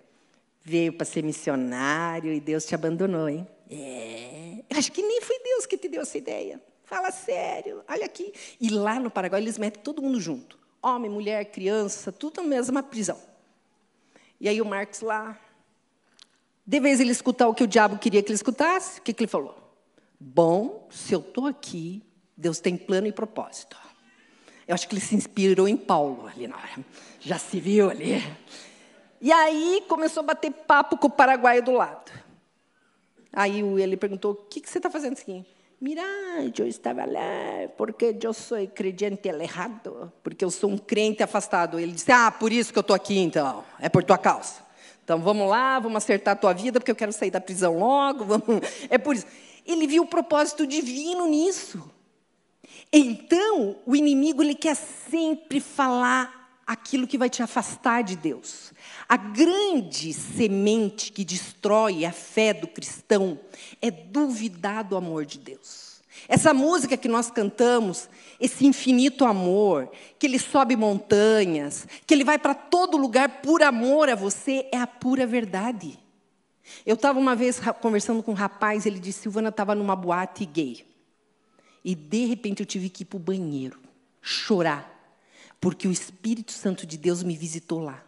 Veio para ser missionário e Deus te abandonou, hein? É. Acho que nem foi Deus que te deu essa ideia. Fala sério, olha aqui. E lá no Paraguai eles metem todo mundo junto homem, mulher, criança, tudo na mesma prisão. E aí o Marcos lá, de vez ele escutar o que o diabo queria que ele escutasse, o que, que ele falou? Bom, se eu estou aqui, Deus tem plano e propósito. Eu acho que ele se inspirou em Paulo ali na hora. Já se viu ali. E aí começou a bater papo com o paraguaio do lado. Aí ele perguntou: O que, que você está fazendo assim? Mira, eu estava lá porque eu sou crente alejado, porque eu sou um crente afastado. Ele disse: Ah, por isso que eu estou aqui então, é por tua causa. Então vamos lá, vamos acertar a tua vida, porque eu quero sair da prisão logo. Vamos... É por isso. Ele viu o propósito divino nisso. Então, o inimigo ele quer sempre falar aquilo que vai te afastar de Deus. A grande semente que destrói a fé do cristão é duvidar do amor de Deus. Essa música que nós cantamos, esse infinito amor, que ele sobe montanhas, que ele vai para todo lugar por amor a você, é a pura verdade. Eu estava uma vez conversando com um rapaz, ele disse: Silvana estava numa boate gay. E de repente eu tive que ir para o banheiro, chorar, porque o Espírito Santo de Deus me visitou lá.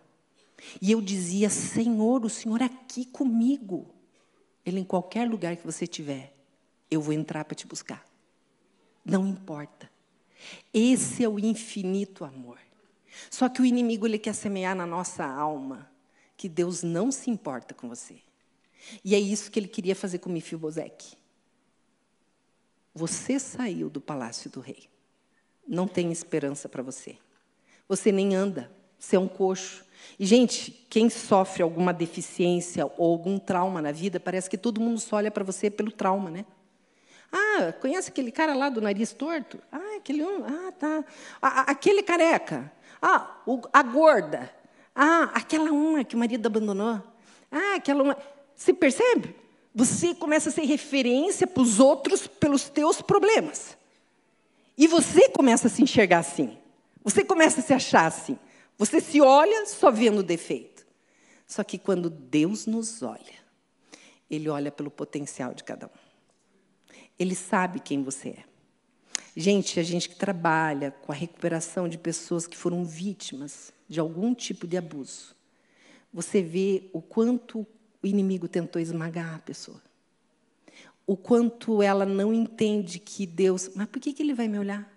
E eu dizia: Senhor, o Senhor é aqui comigo. Ele, em qualquer lugar que você estiver, eu vou entrar para te buscar. Não importa. Esse é o infinito amor. Só que o inimigo ele quer semear na nossa alma que Deus não se importa com você. E é isso que ele queria fazer com Mefibosec. Você saiu do palácio do rei. Não tem esperança para você. Você nem anda. Você é um coxo. E, gente, quem sofre alguma deficiência ou algum trauma na vida, parece que todo mundo só olha para você pelo trauma, né? Ah, conhece aquele cara lá do nariz torto? Ah, aquele um. Ah, tá. Ah, aquele careca. Ah, o, a gorda. Ah, aquela uma que o marido abandonou. Ah, aquela uma. Se percebe? Você começa a ser referência para os outros pelos teus problemas. E você começa a se enxergar assim. Você começa a se achar assim. Você se olha só vendo o defeito. Só que quando Deus nos olha, Ele olha pelo potencial de cada um. Ele sabe quem você é. Gente, a gente que trabalha com a recuperação de pessoas que foram vítimas de algum tipo de abuso, você vê o quanto o inimigo tentou esmagar a pessoa. O quanto ela não entende que Deus. Mas por que, que ele vai me olhar?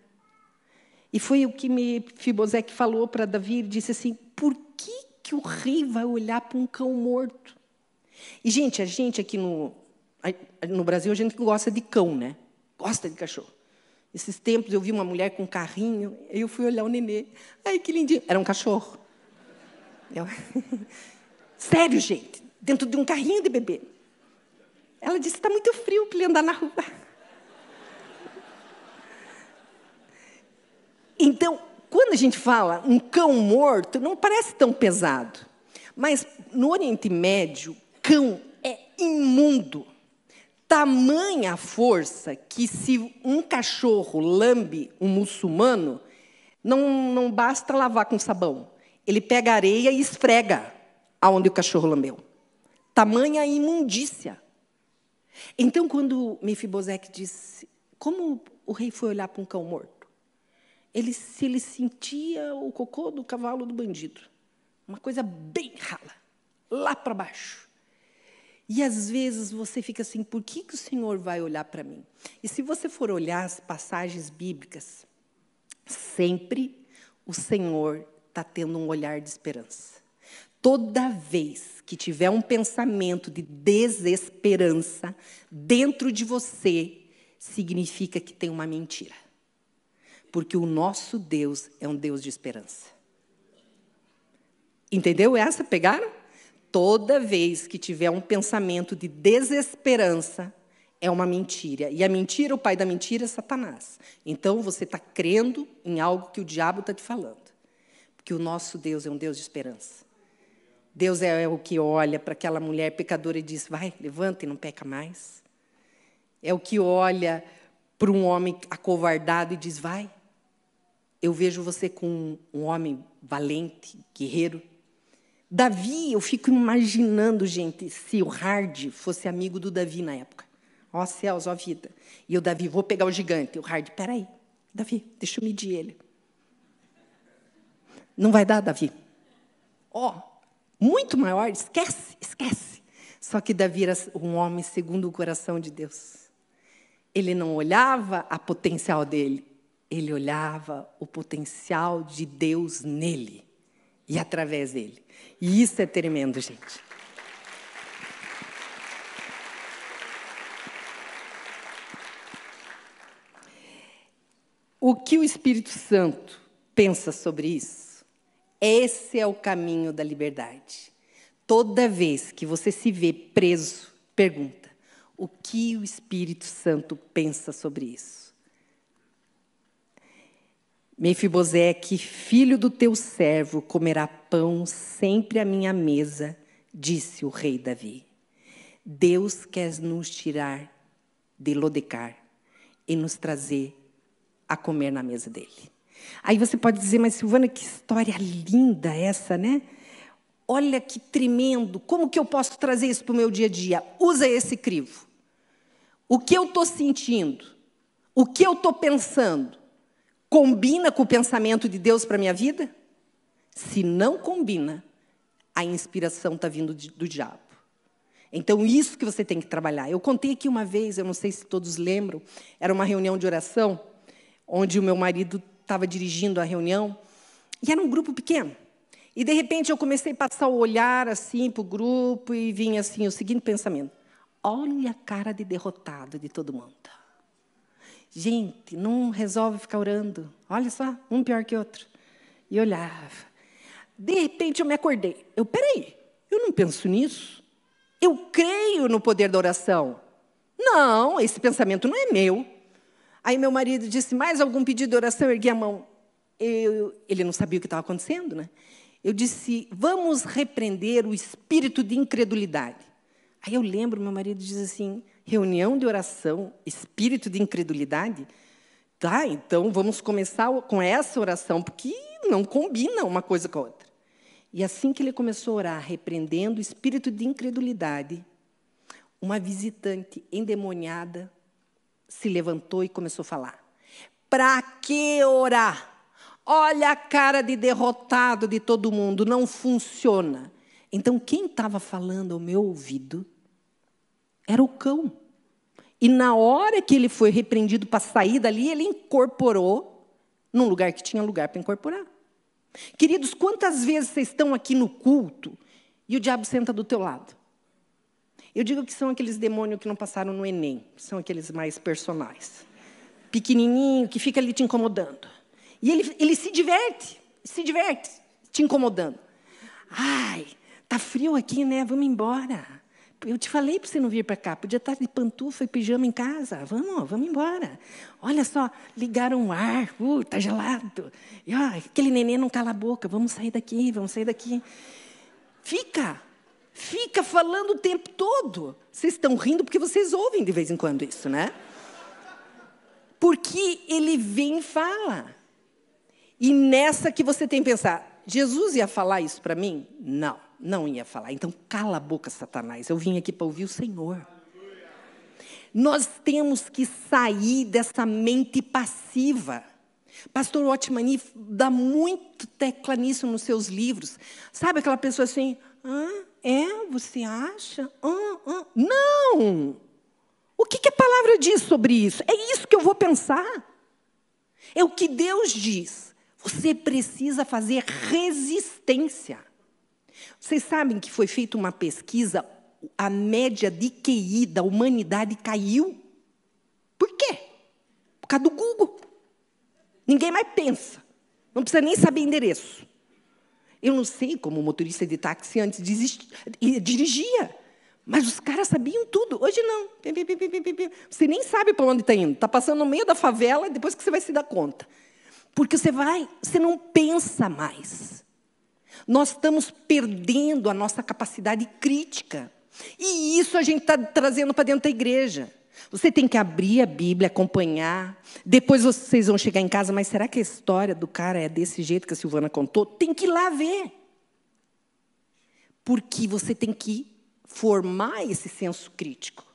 E foi o que me Fibosec falou para Davi, ele disse assim: por que, que o rei vai olhar para um cão morto? E, gente, a gente aqui no, no Brasil, a gente gosta de cão, né? Gosta de cachorro. Esses tempos eu vi uma mulher com um carrinho, aí eu fui olhar o nenê. Ai, que lindinho. Era um cachorro. Eu... Sério, gente. Dentro de um carrinho de bebê. Ela disse: está muito frio para ele andar na rua. Então, quando a gente fala um cão morto, não parece tão pesado. Mas no Oriente Médio, cão é imundo. Tamanha força que se um cachorro lambe um muçulmano, não, não basta lavar com sabão. Ele pega areia e esfrega aonde o cachorro lambeu. Tamanha imundícia. Então, quando Mefibosec disse, como o rei foi olhar para um cão morto? ele, se ele sentia o cocô do cavalo do bandido. Uma coisa bem rala, lá para baixo. E às vezes você fica assim, por que, que o Senhor vai olhar para mim? E se você for olhar as passagens bíblicas, sempre o Senhor está tendo um olhar de esperança. Toda vez que tiver um pensamento de desesperança dentro de você, significa que tem uma mentira porque o nosso Deus é um Deus de esperança. Entendeu essa? Pegaram? Toda vez que tiver um pensamento de desesperança, é uma mentira. E a mentira, o pai da mentira é Satanás. Então você está crendo em algo que o diabo está te falando. Porque o nosso Deus é um Deus de esperança. Deus é o que olha para aquela mulher pecadora e diz: vai, levanta e não peca mais. É o que olha para um homem acovardado e diz: vai, eu vejo você com um homem valente, guerreiro. Davi, eu fico imaginando, gente, se o Hard fosse amigo do Davi na época. Ó céus, ó vida. E o Davi, vou pegar o gigante. O Hard, peraí, Davi, deixa eu medir ele. Não vai dar, Davi. Ó, muito maior, esquece, esquece. Só que Davi era um homem segundo o coração de Deus. Ele não olhava a potencial dele, ele olhava o potencial de Deus nele e através dele. E isso é tremendo, gente. O que o Espírito Santo pensa sobre isso? Esse é o caminho da liberdade. Toda vez que você se vê preso, pergunta: o que o Espírito Santo pensa sobre isso? Mefiboseque, filho do teu servo, comerá pão sempre à minha mesa, disse o rei Davi. Deus quer nos tirar de Lodecar e nos trazer a comer na mesa dele. Aí você pode dizer, mas Silvana, que história linda essa, né? Olha que tremendo. Como que eu posso trazer isso para o meu dia a dia? Usa esse crivo. O que eu estou sentindo, o que eu estou pensando, combina com o pensamento de Deus para a minha vida? Se não combina, a inspiração está vindo do diabo. Então, isso que você tem que trabalhar. Eu contei aqui uma vez, eu não sei se todos lembram, era uma reunião de oração, onde o meu marido estava dirigindo a reunião, e era um grupo pequeno. E, de repente, eu comecei a passar o olhar assim para o grupo e vinha assim o seguinte pensamento: olha a cara de derrotado de todo mundo. Gente, não resolve ficar orando. Olha só, um pior que outro. E olhava. De repente eu me acordei. Eu, peraí, eu não penso nisso. Eu creio no poder da oração. Não, esse pensamento não é meu. Aí meu marido disse: Mais algum pedido de oração? Eu ergui a mão. Eu, ele não sabia o que estava acontecendo, né? Eu disse: Vamos repreender o espírito de incredulidade. Aí eu lembro, meu marido diz assim: reunião de oração, espírito de incredulidade? Tá, então vamos começar com essa oração, porque não combina uma coisa com a outra. E assim que ele começou a orar, repreendendo o espírito de incredulidade, uma visitante endemoniada se levantou e começou a falar: Para que orar? Olha a cara de derrotado de todo mundo, não funciona. Então, quem estava falando ao meu ouvido era o cão. E na hora que ele foi repreendido para sair dali, ele incorporou num lugar que tinha lugar para incorporar. Queridos, quantas vezes vocês estão aqui no culto e o diabo senta do teu lado? Eu digo que são aqueles demônios que não passaram no Enem, são aqueles mais personagens. Pequenininho, que fica ali te incomodando. E ele, ele se diverte, se diverte, te incomodando. Ai, tá frio aqui, né? Vamos embora. Eu te falei para você não vir para cá. Podia estar de pantufa e pijama em casa. Vamos, vamos embora. Olha só, ligaram o ar. Uh, tá gelado. E, ó, aquele neném não cala a boca. Vamos sair daqui, vamos sair daqui. Fica, fica falando o tempo todo. Vocês estão rindo porque vocês ouvem de vez em quando isso, né? Porque ele vem e fala. E nessa que você tem que pensar, Jesus ia falar isso para mim? Não, não ia falar. Então cala a boca, Satanás. Eu vim aqui para ouvir o Senhor. Nós temos que sair dessa mente passiva. Pastor Otmani dá muito tecla nisso nos seus livros. Sabe aquela pessoa assim, ah, é, você acha? Ah, ah. Não! O que, que a palavra diz sobre isso? É isso que eu vou pensar. É o que Deus diz. Você precisa fazer resistência. Vocês sabem que foi feita uma pesquisa, a média de QI da humanidade caiu. Por quê? Por causa do Google. Ninguém mais pensa. Não precisa nem saber endereço. Eu não sei como o motorista de táxi antes dirigia, mas os caras sabiam tudo. Hoje não. Você nem sabe para onde está indo. Está passando no meio da favela, depois que você vai se dar conta. Porque você vai, você não pensa mais. Nós estamos perdendo a nossa capacidade crítica. E isso a gente está trazendo para dentro da igreja. Você tem que abrir a Bíblia, acompanhar. Depois vocês vão chegar em casa, mas será que a história do cara é desse jeito que a Silvana contou? Tem que ir lá ver. Porque você tem que formar esse senso crítico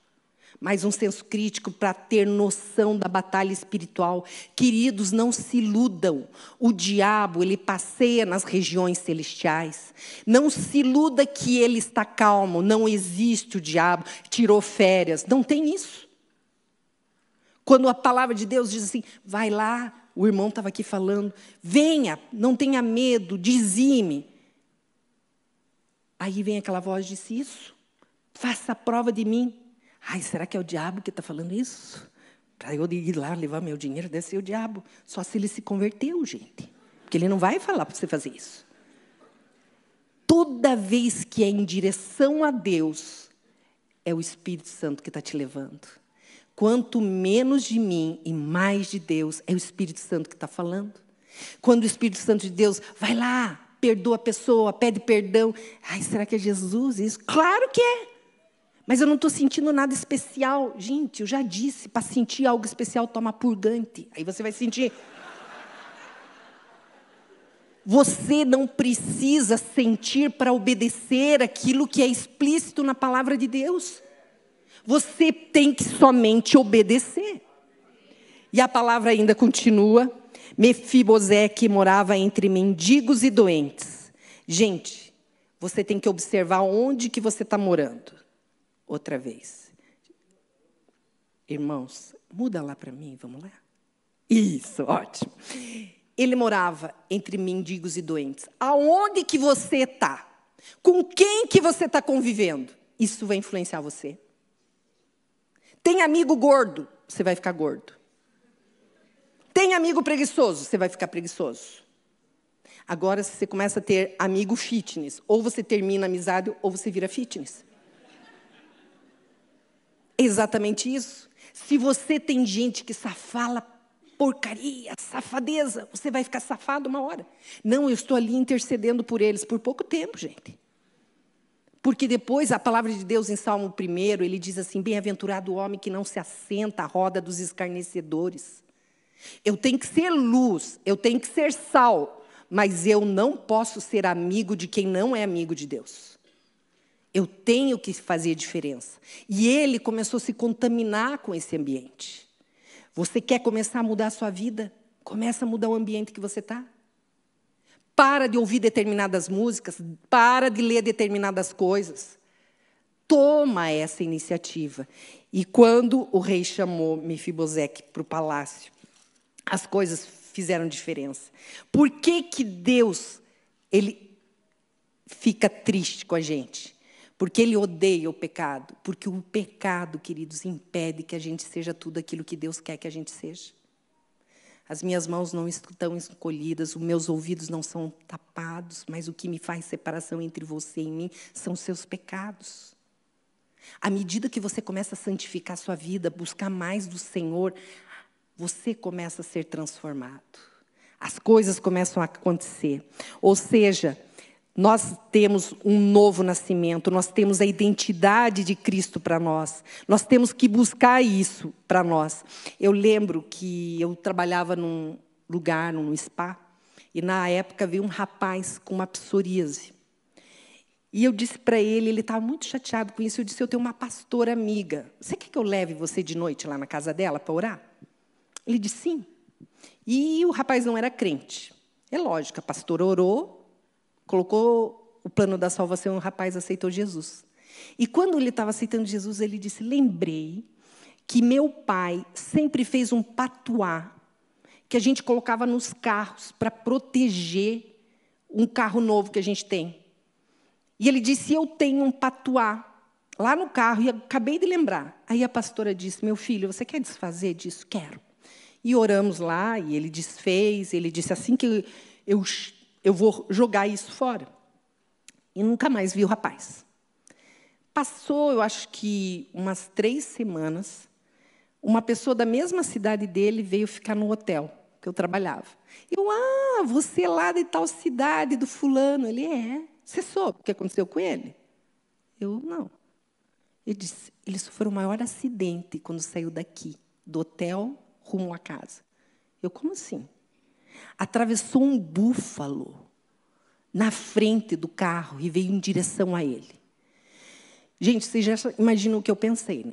mas um senso crítico para ter noção da batalha espiritual. Queridos, não se iludam. O diabo, ele passeia nas regiões celestiais. Não se iluda que ele está calmo. Não existe o diabo, tirou férias. Não tem isso. Quando a palavra de Deus diz assim: vai lá, o irmão estava aqui falando, venha, não tenha medo, dizime. Aí vem aquela voz e diz: Isso, faça a prova de mim. Ai, será que é o diabo que está falando isso? Para eu ir lá levar meu dinheiro, deve ser o diabo. Só se ele se converteu, gente. Porque ele não vai falar para você fazer isso. Toda vez que é em direção a Deus, é o Espírito Santo que está te levando. Quanto menos de mim e mais de Deus, é o Espírito Santo que está falando. Quando o Espírito Santo de Deus, vai lá, perdoa a pessoa, pede perdão. Ai, será que é Jesus isso? Claro que é. Mas eu não estou sentindo nada especial. Gente, eu já disse, para sentir algo especial, toma purgante. Aí você vai sentir. Você não precisa sentir para obedecer aquilo que é explícito na palavra de Deus. Você tem que somente obedecer. E a palavra ainda continua. Mefibosé morava entre mendigos e doentes. Gente, você tem que observar onde que você está morando. Outra vez. Irmãos, muda lá para mim, vamos lá? Isso, ótimo. Ele morava entre mendigos e doentes. Aonde que você está? Com quem que você está convivendo? Isso vai influenciar você. Tem amigo gordo, você vai ficar gordo. Tem amigo preguiçoso, você vai ficar preguiçoso. Agora, se você começa a ter amigo fitness, ou você termina a amizade, ou você vira fitness. Exatamente isso. Se você tem gente que só fala porcaria, safadeza, você vai ficar safado uma hora. Não, eu estou ali intercedendo por eles por pouco tempo, gente. Porque depois a palavra de Deus em Salmo 1, ele diz assim: Bem-aventurado o homem que não se assenta à roda dos escarnecedores. Eu tenho que ser luz, eu tenho que ser sal, mas eu não posso ser amigo de quem não é amigo de Deus. Eu tenho que fazer diferença. E ele começou a se contaminar com esse ambiente. Você quer começar a mudar a sua vida? Começa a mudar o ambiente que você está. Para de ouvir determinadas músicas, para de ler determinadas coisas. Toma essa iniciativa. E quando o rei chamou Mefibosete para o palácio, as coisas fizeram diferença. Por que, que Deus ele fica triste com a gente? Porque ele odeia o pecado. Porque o pecado, queridos, impede que a gente seja tudo aquilo que Deus quer que a gente seja. As minhas mãos não estão escolhidas, os meus ouvidos não são tapados, mas o que me faz separação entre você e mim são seus pecados. À medida que você começa a santificar sua vida, buscar mais do Senhor, você começa a ser transformado. As coisas começam a acontecer. Ou seja, nós temos um novo nascimento, nós temos a identidade de Cristo para nós. Nós temos que buscar isso para nós. Eu lembro que eu trabalhava num lugar, num spa, e na época veio um rapaz com uma psoríase. E eu disse para ele, ele estava muito chateado com isso. Eu disse: Eu tenho uma pastora amiga. Você quer que eu leve você de noite lá na casa dela para orar? Ele disse: Sim. E o rapaz não era crente. É lógico, a pastora orou, colocou o plano da salvação o rapaz aceitou Jesus. E quando ele estava aceitando Jesus, ele disse: Lembrei que meu pai sempre fez um patuá que a gente colocava nos carros para proteger um carro novo que a gente tem. E ele disse: Eu tenho um patuá lá no carro, e acabei de lembrar. Aí a pastora disse: Meu filho, você quer desfazer disso? Quero. E oramos lá, e ele desfez. Ele disse: Assim que eu eu vou jogar isso fora. E nunca mais vi o rapaz. Passou, eu acho que umas três semanas, uma pessoa da mesma cidade dele veio ficar no hotel que eu trabalhava. Eu, ah, você é lá de tal cidade do fulano. Ele é. Você soube o que aconteceu com ele? Eu, não. Ele disse, ele sofreu o maior acidente quando saiu daqui, do hotel rumo à casa. Eu, como assim? Atravessou um búfalo na frente do carro e veio em direção a ele. Gente, vocês já imaginam o que eu pensei, né?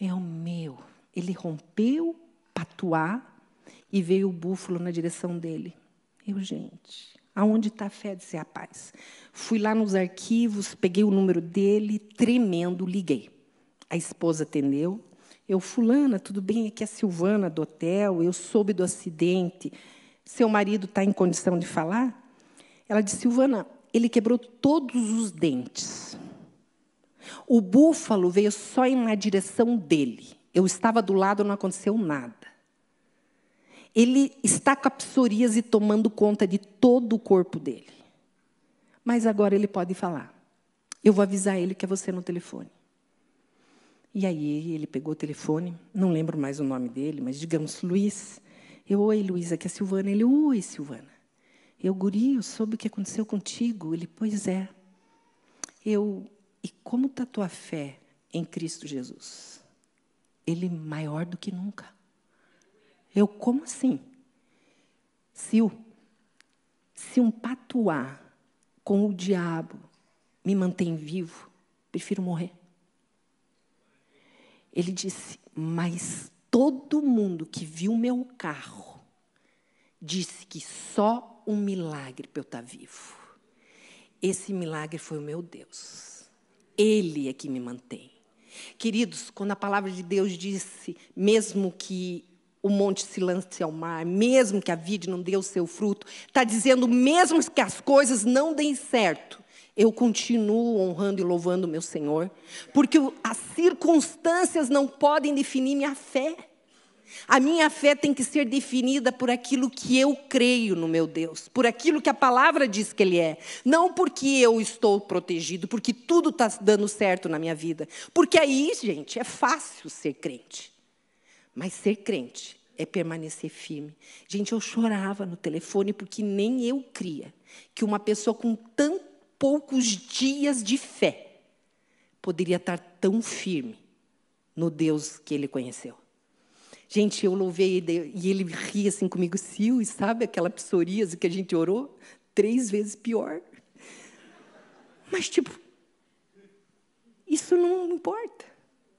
É o meu. Ele rompeu patuá e veio o búfalo na direção dele. Eu, gente, aonde está a fé desse rapaz? Fui lá nos arquivos, peguei o número dele, tremendo, liguei. A esposa atendeu. Eu, Fulana, tudo bem? Aqui é a Silvana do hotel, eu soube do acidente. Seu marido está em condição de falar? Ela disse, Silvana, ele quebrou todos os dentes. O búfalo veio só na direção dele. Eu estava do lado, não aconteceu nada. Ele está com a psoríase tomando conta de todo o corpo dele. Mas agora ele pode falar. Eu vou avisar ele que é você no telefone. E aí ele pegou o telefone, não lembro mais o nome dele, mas digamos, Luiz. Eu, oi, Luiz, aqui é a Silvana. Ele, oi, Silvana. Eu, guri, eu soube o que aconteceu contigo. Ele, pois é. Eu, e como está a tua fé em Cristo Jesus? Ele, maior do que nunca. Eu, como assim? O, se um patuar com o diabo me mantém vivo, prefiro morrer. Ele disse: Mas todo mundo que viu meu carro disse que só um milagre para eu estar tá vivo. Esse milagre foi o meu Deus. Ele é que me mantém. Queridos, quando a palavra de Deus disse, mesmo que o monte se lance ao mar, mesmo que a vide não dê o seu fruto, está dizendo, mesmo que as coisas não deem certo, eu continuo honrando e louvando meu Senhor, porque as circunstâncias não podem definir minha fé. A minha fé tem que ser definida por aquilo que eu creio no meu Deus, por aquilo que a palavra diz que Ele é. Não porque eu estou protegido, porque tudo está dando certo na minha vida. Porque aí, gente, é fácil ser crente. Mas ser crente é permanecer firme. Gente, eu chorava no telefone porque nem eu cria que uma pessoa com tanto poucos dias de fé, poderia estar tão firme no Deus que ele conheceu. Gente, eu louvei e ele ria assim comigo, Sil, e sabe aquela psoríase que a gente orou? Três vezes pior. Mas, tipo, isso não importa.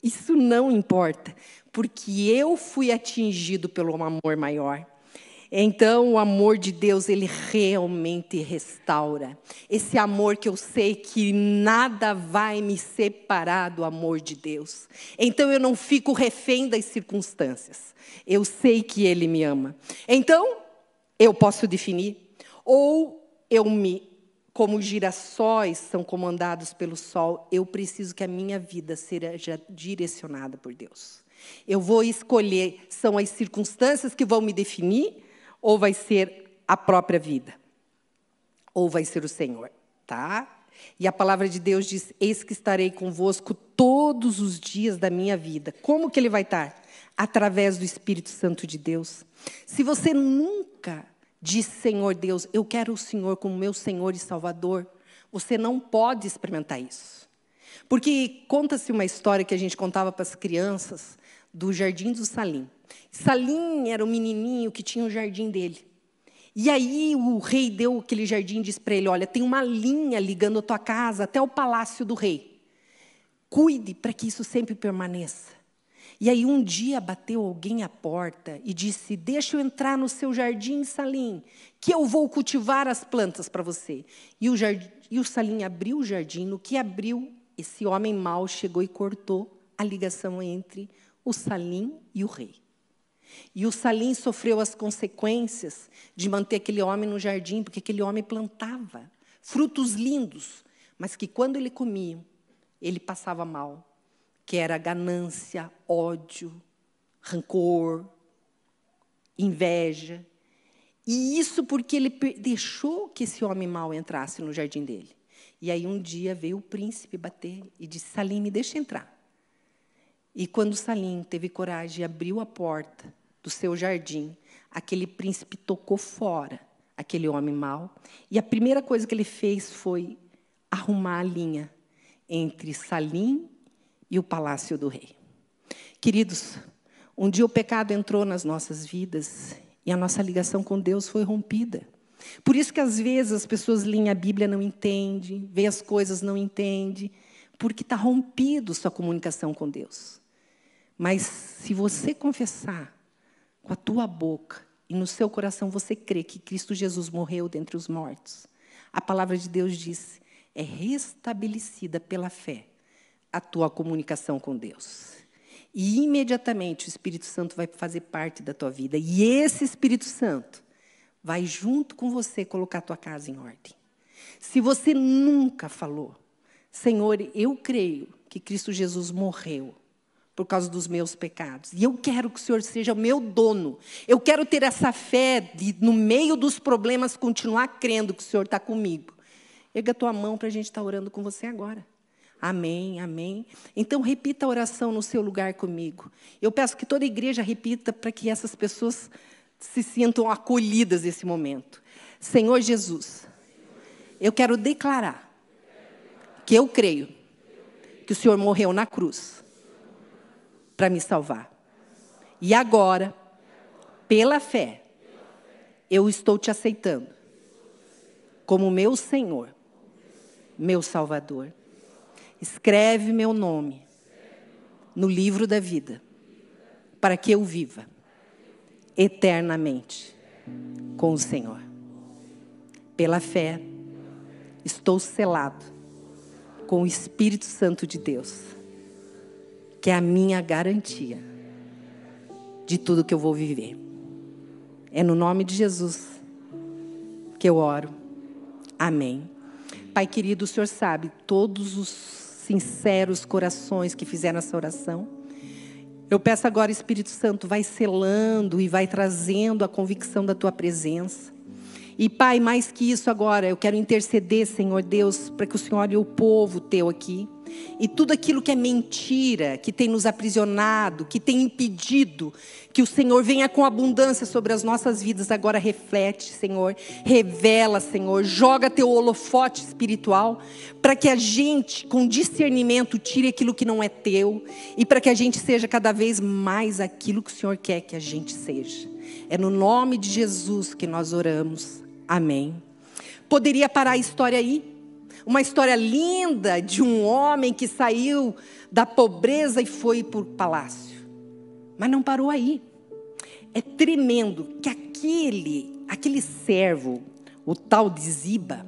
Isso não importa, porque eu fui atingido pelo amor maior. Então, o amor de Deus, ele realmente restaura. Esse amor que eu sei que nada vai me separar do amor de Deus. Então, eu não fico refém das circunstâncias. Eu sei que ele me ama. Então, eu posso definir, ou eu me como girassóis são comandados pelo sol, eu preciso que a minha vida seja direcionada por Deus. Eu vou escolher, são as circunstâncias que vão me definir, ou vai ser a própria vida? Ou vai ser o Senhor, tá? E a palavra de Deus diz: Eis que estarei convosco todos os dias da minha vida. Como que ele vai estar? Através do Espírito Santo de Deus. Se você nunca diz, Senhor Deus, eu quero o Senhor como meu Senhor e Salvador, você não pode experimentar isso. Porque conta-se uma história que a gente contava para as crianças do Jardim do Salim. Salim era o menininho que tinha o jardim dele. E aí o rei deu aquele jardim e disse para ele: Olha, tem uma linha ligando a tua casa até o palácio do rei. Cuide para que isso sempre permaneça. E aí um dia bateu alguém à porta e disse: Deixa eu entrar no seu jardim, Salim, que eu vou cultivar as plantas para você. E o, jardim, e o Salim abriu o jardim. No que abriu, esse homem mau chegou e cortou a ligação entre o Salim e o rei. E o Salim sofreu as consequências de manter aquele homem no jardim, porque aquele homem plantava frutos lindos, mas que quando ele comia, ele passava mal, que era ganância, ódio, rancor, inveja. E isso porque ele deixou que esse homem mau entrasse no jardim dele. E aí um dia veio o príncipe bater e disse: Salim, me deixa entrar. E quando Salim teve coragem e abriu a porta do seu jardim, aquele príncipe tocou fora aquele homem mau. E a primeira coisa que ele fez foi arrumar a linha entre Salim e o palácio do rei. Queridos, um dia o pecado entrou nas nossas vidas e a nossa ligação com Deus foi rompida. Por isso que às vezes as pessoas leem a Bíblia não entendem, veem as coisas não entendem, porque está rompido sua comunicação com Deus. Mas se você confessar com a tua boca e no seu coração você crê que Cristo Jesus morreu dentre os mortos, a palavra de Deus diz: é restabelecida pela fé a tua comunicação com Deus. E imediatamente o Espírito Santo vai fazer parte da tua vida. E esse Espírito Santo vai junto com você colocar a tua casa em ordem. Se você nunca falou, Senhor, eu creio que Cristo Jesus morreu por causa dos meus pecados. E eu quero que o Senhor seja o meu dono. Eu quero ter essa fé de, no meio dos problemas, continuar crendo que o Senhor está comigo. Erga a tua mão para a gente estar tá orando com você agora. Amém, amém. Então, repita a oração no seu lugar comigo. Eu peço que toda a igreja repita para que essas pessoas se sintam acolhidas nesse momento. Senhor Jesus, eu quero declarar que eu creio que o Senhor morreu na cruz para me salvar. E agora, pela fé, eu estou te aceitando como meu Senhor, meu Salvador. Escreve meu nome no livro da vida, para que eu viva eternamente com o Senhor. Pela fé, estou selado com o Espírito Santo de Deus, que é a minha garantia de tudo que eu vou viver. É no nome de Jesus que eu oro. Amém. Pai querido, o Senhor sabe todos os sinceros corações que fizeram essa oração. Eu peço agora, Espírito Santo, vai selando e vai trazendo a convicção da tua presença. E, Pai, mais que isso agora, eu quero interceder, Senhor Deus, para que o Senhor olhe o povo teu aqui. E tudo aquilo que é mentira, que tem nos aprisionado, que tem impedido que o Senhor venha com abundância sobre as nossas vidas, agora reflete, Senhor, revela, Senhor, joga teu holofote espiritual, para que a gente, com discernimento, tire aquilo que não é teu, e para que a gente seja cada vez mais aquilo que o Senhor quer que a gente seja. É no nome de Jesus que nós oramos. Amém. Poderia parar a história aí, uma história linda de um homem que saiu da pobreza e foi para o palácio. Mas não parou aí. É tremendo que aquele, aquele servo, o tal de Ziba,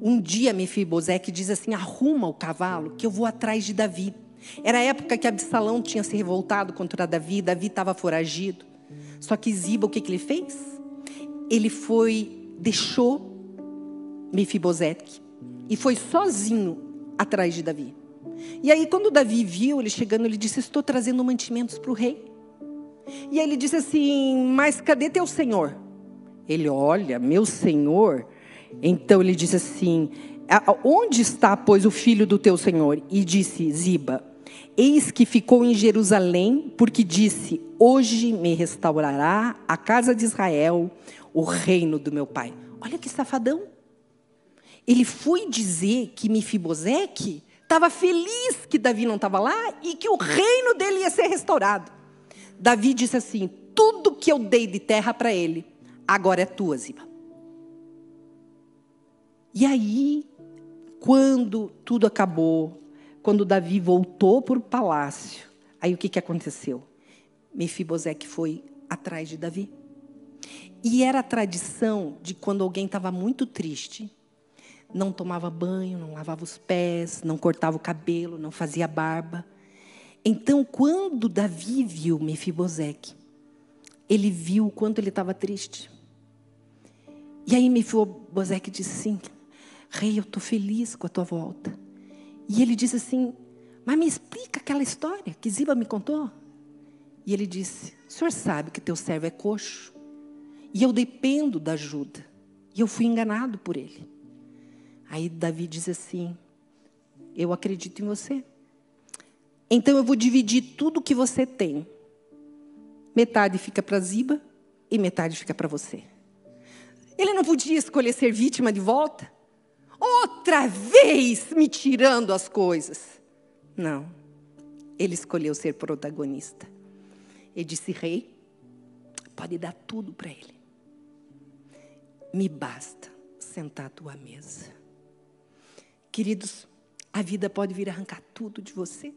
um dia Mefibosete diz assim: arruma o cavalo que eu vou atrás de Davi. Era a época que Absalão tinha se revoltado contra Davi, Davi estava foragido. Só que Ziba, o que, que ele fez? Ele foi, deixou Mefibosete e foi sozinho atrás de Davi. E aí, quando Davi viu ele chegando, ele disse: Estou trazendo mantimentos para o rei. E aí ele disse assim: Mas cadê teu senhor? Ele olha, meu senhor. Então ele disse assim: Onde está, pois, o filho do teu senhor? E disse Ziba: Eis que ficou em Jerusalém, porque disse: Hoje me restaurará a casa de Israel, o reino do meu pai. Olha que safadão. Ele foi dizer que Mefibosete estava feliz que Davi não estava lá e que o reino dele ia ser restaurado. Davi disse assim: Tudo que eu dei de terra para ele, agora é tua, Ziba. E aí, quando tudo acabou, quando Davi voltou para o palácio, aí o que, que aconteceu? Mefibosete foi atrás de Davi. E era a tradição de quando alguém estava muito triste, não tomava banho, não lavava os pés, não cortava o cabelo, não fazia barba. Então, quando Davi viu Mefibosete, ele viu o quanto ele estava triste. E aí Mefibosete disse assim: Rei, eu estou feliz com a tua volta. E ele disse assim: Mas me explica aquela história que Ziba me contou. E ele disse: O senhor sabe que teu servo é coxo. E eu dependo da ajuda. E eu fui enganado por ele. Aí Davi diz assim: Eu acredito em você. Então eu vou dividir tudo que você tem. Metade fica para Ziba e metade fica para você. Ele não podia escolher ser vítima de volta? Outra vez me tirando as coisas. Não. Ele escolheu ser protagonista. Ele disse: Rei, pode dar tudo para ele. Me basta sentar à tua mesa. Queridos, a vida pode vir arrancar tudo de você.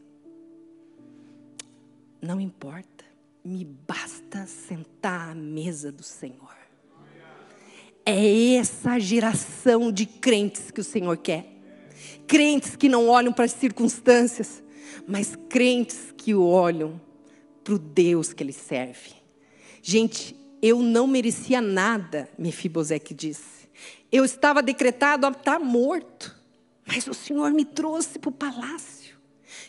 Não importa, me basta sentar à mesa do Senhor. É essa geração de crentes que o Senhor quer. Crentes que não olham para as circunstâncias, mas crentes que olham para o Deus que ele serve. Gente, eu não merecia nada, Mefibosete disse. Eu estava decretado a estar morto, mas o Senhor me trouxe para o palácio.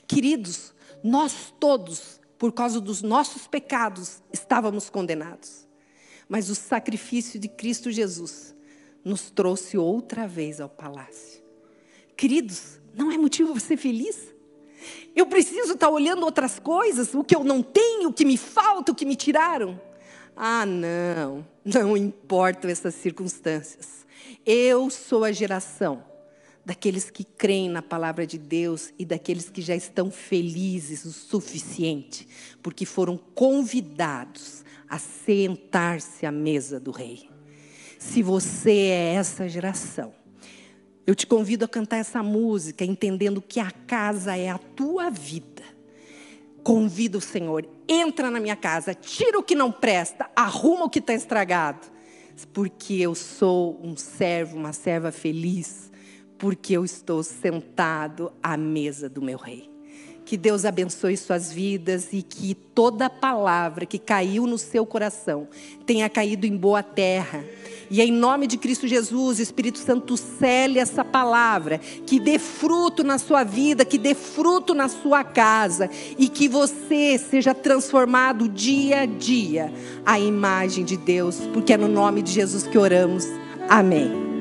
Queridos, nós todos, por causa dos nossos pecados, estávamos condenados. Mas o sacrifício de Cristo Jesus nos trouxe outra vez ao palácio. Queridos, não é motivo para ser feliz? Eu preciso estar olhando outras coisas, o que eu não tenho, o que me falta, o que me tiraram. Ah, não, não importam essas circunstâncias. Eu sou a geração daqueles que creem na palavra de Deus e daqueles que já estão felizes o suficiente, porque foram convidados a sentar-se à mesa do rei. Se você é essa geração, eu te convido a cantar essa música, entendendo que a casa é a tua vida. Convido o Senhor, entra na minha casa, tira o que não presta, arruma o que está estragado. Porque eu sou um servo, uma serva feliz, porque eu estou sentado à mesa do meu rei. Que Deus abençoe suas vidas e que toda palavra que caiu no seu coração tenha caído em boa terra e em nome de Cristo Jesus, Espírito Santo, cele essa palavra, que dê fruto na sua vida, que dê fruto na sua casa e que você seja transformado dia a dia à imagem de Deus, porque é no nome de Jesus que oramos. Amém.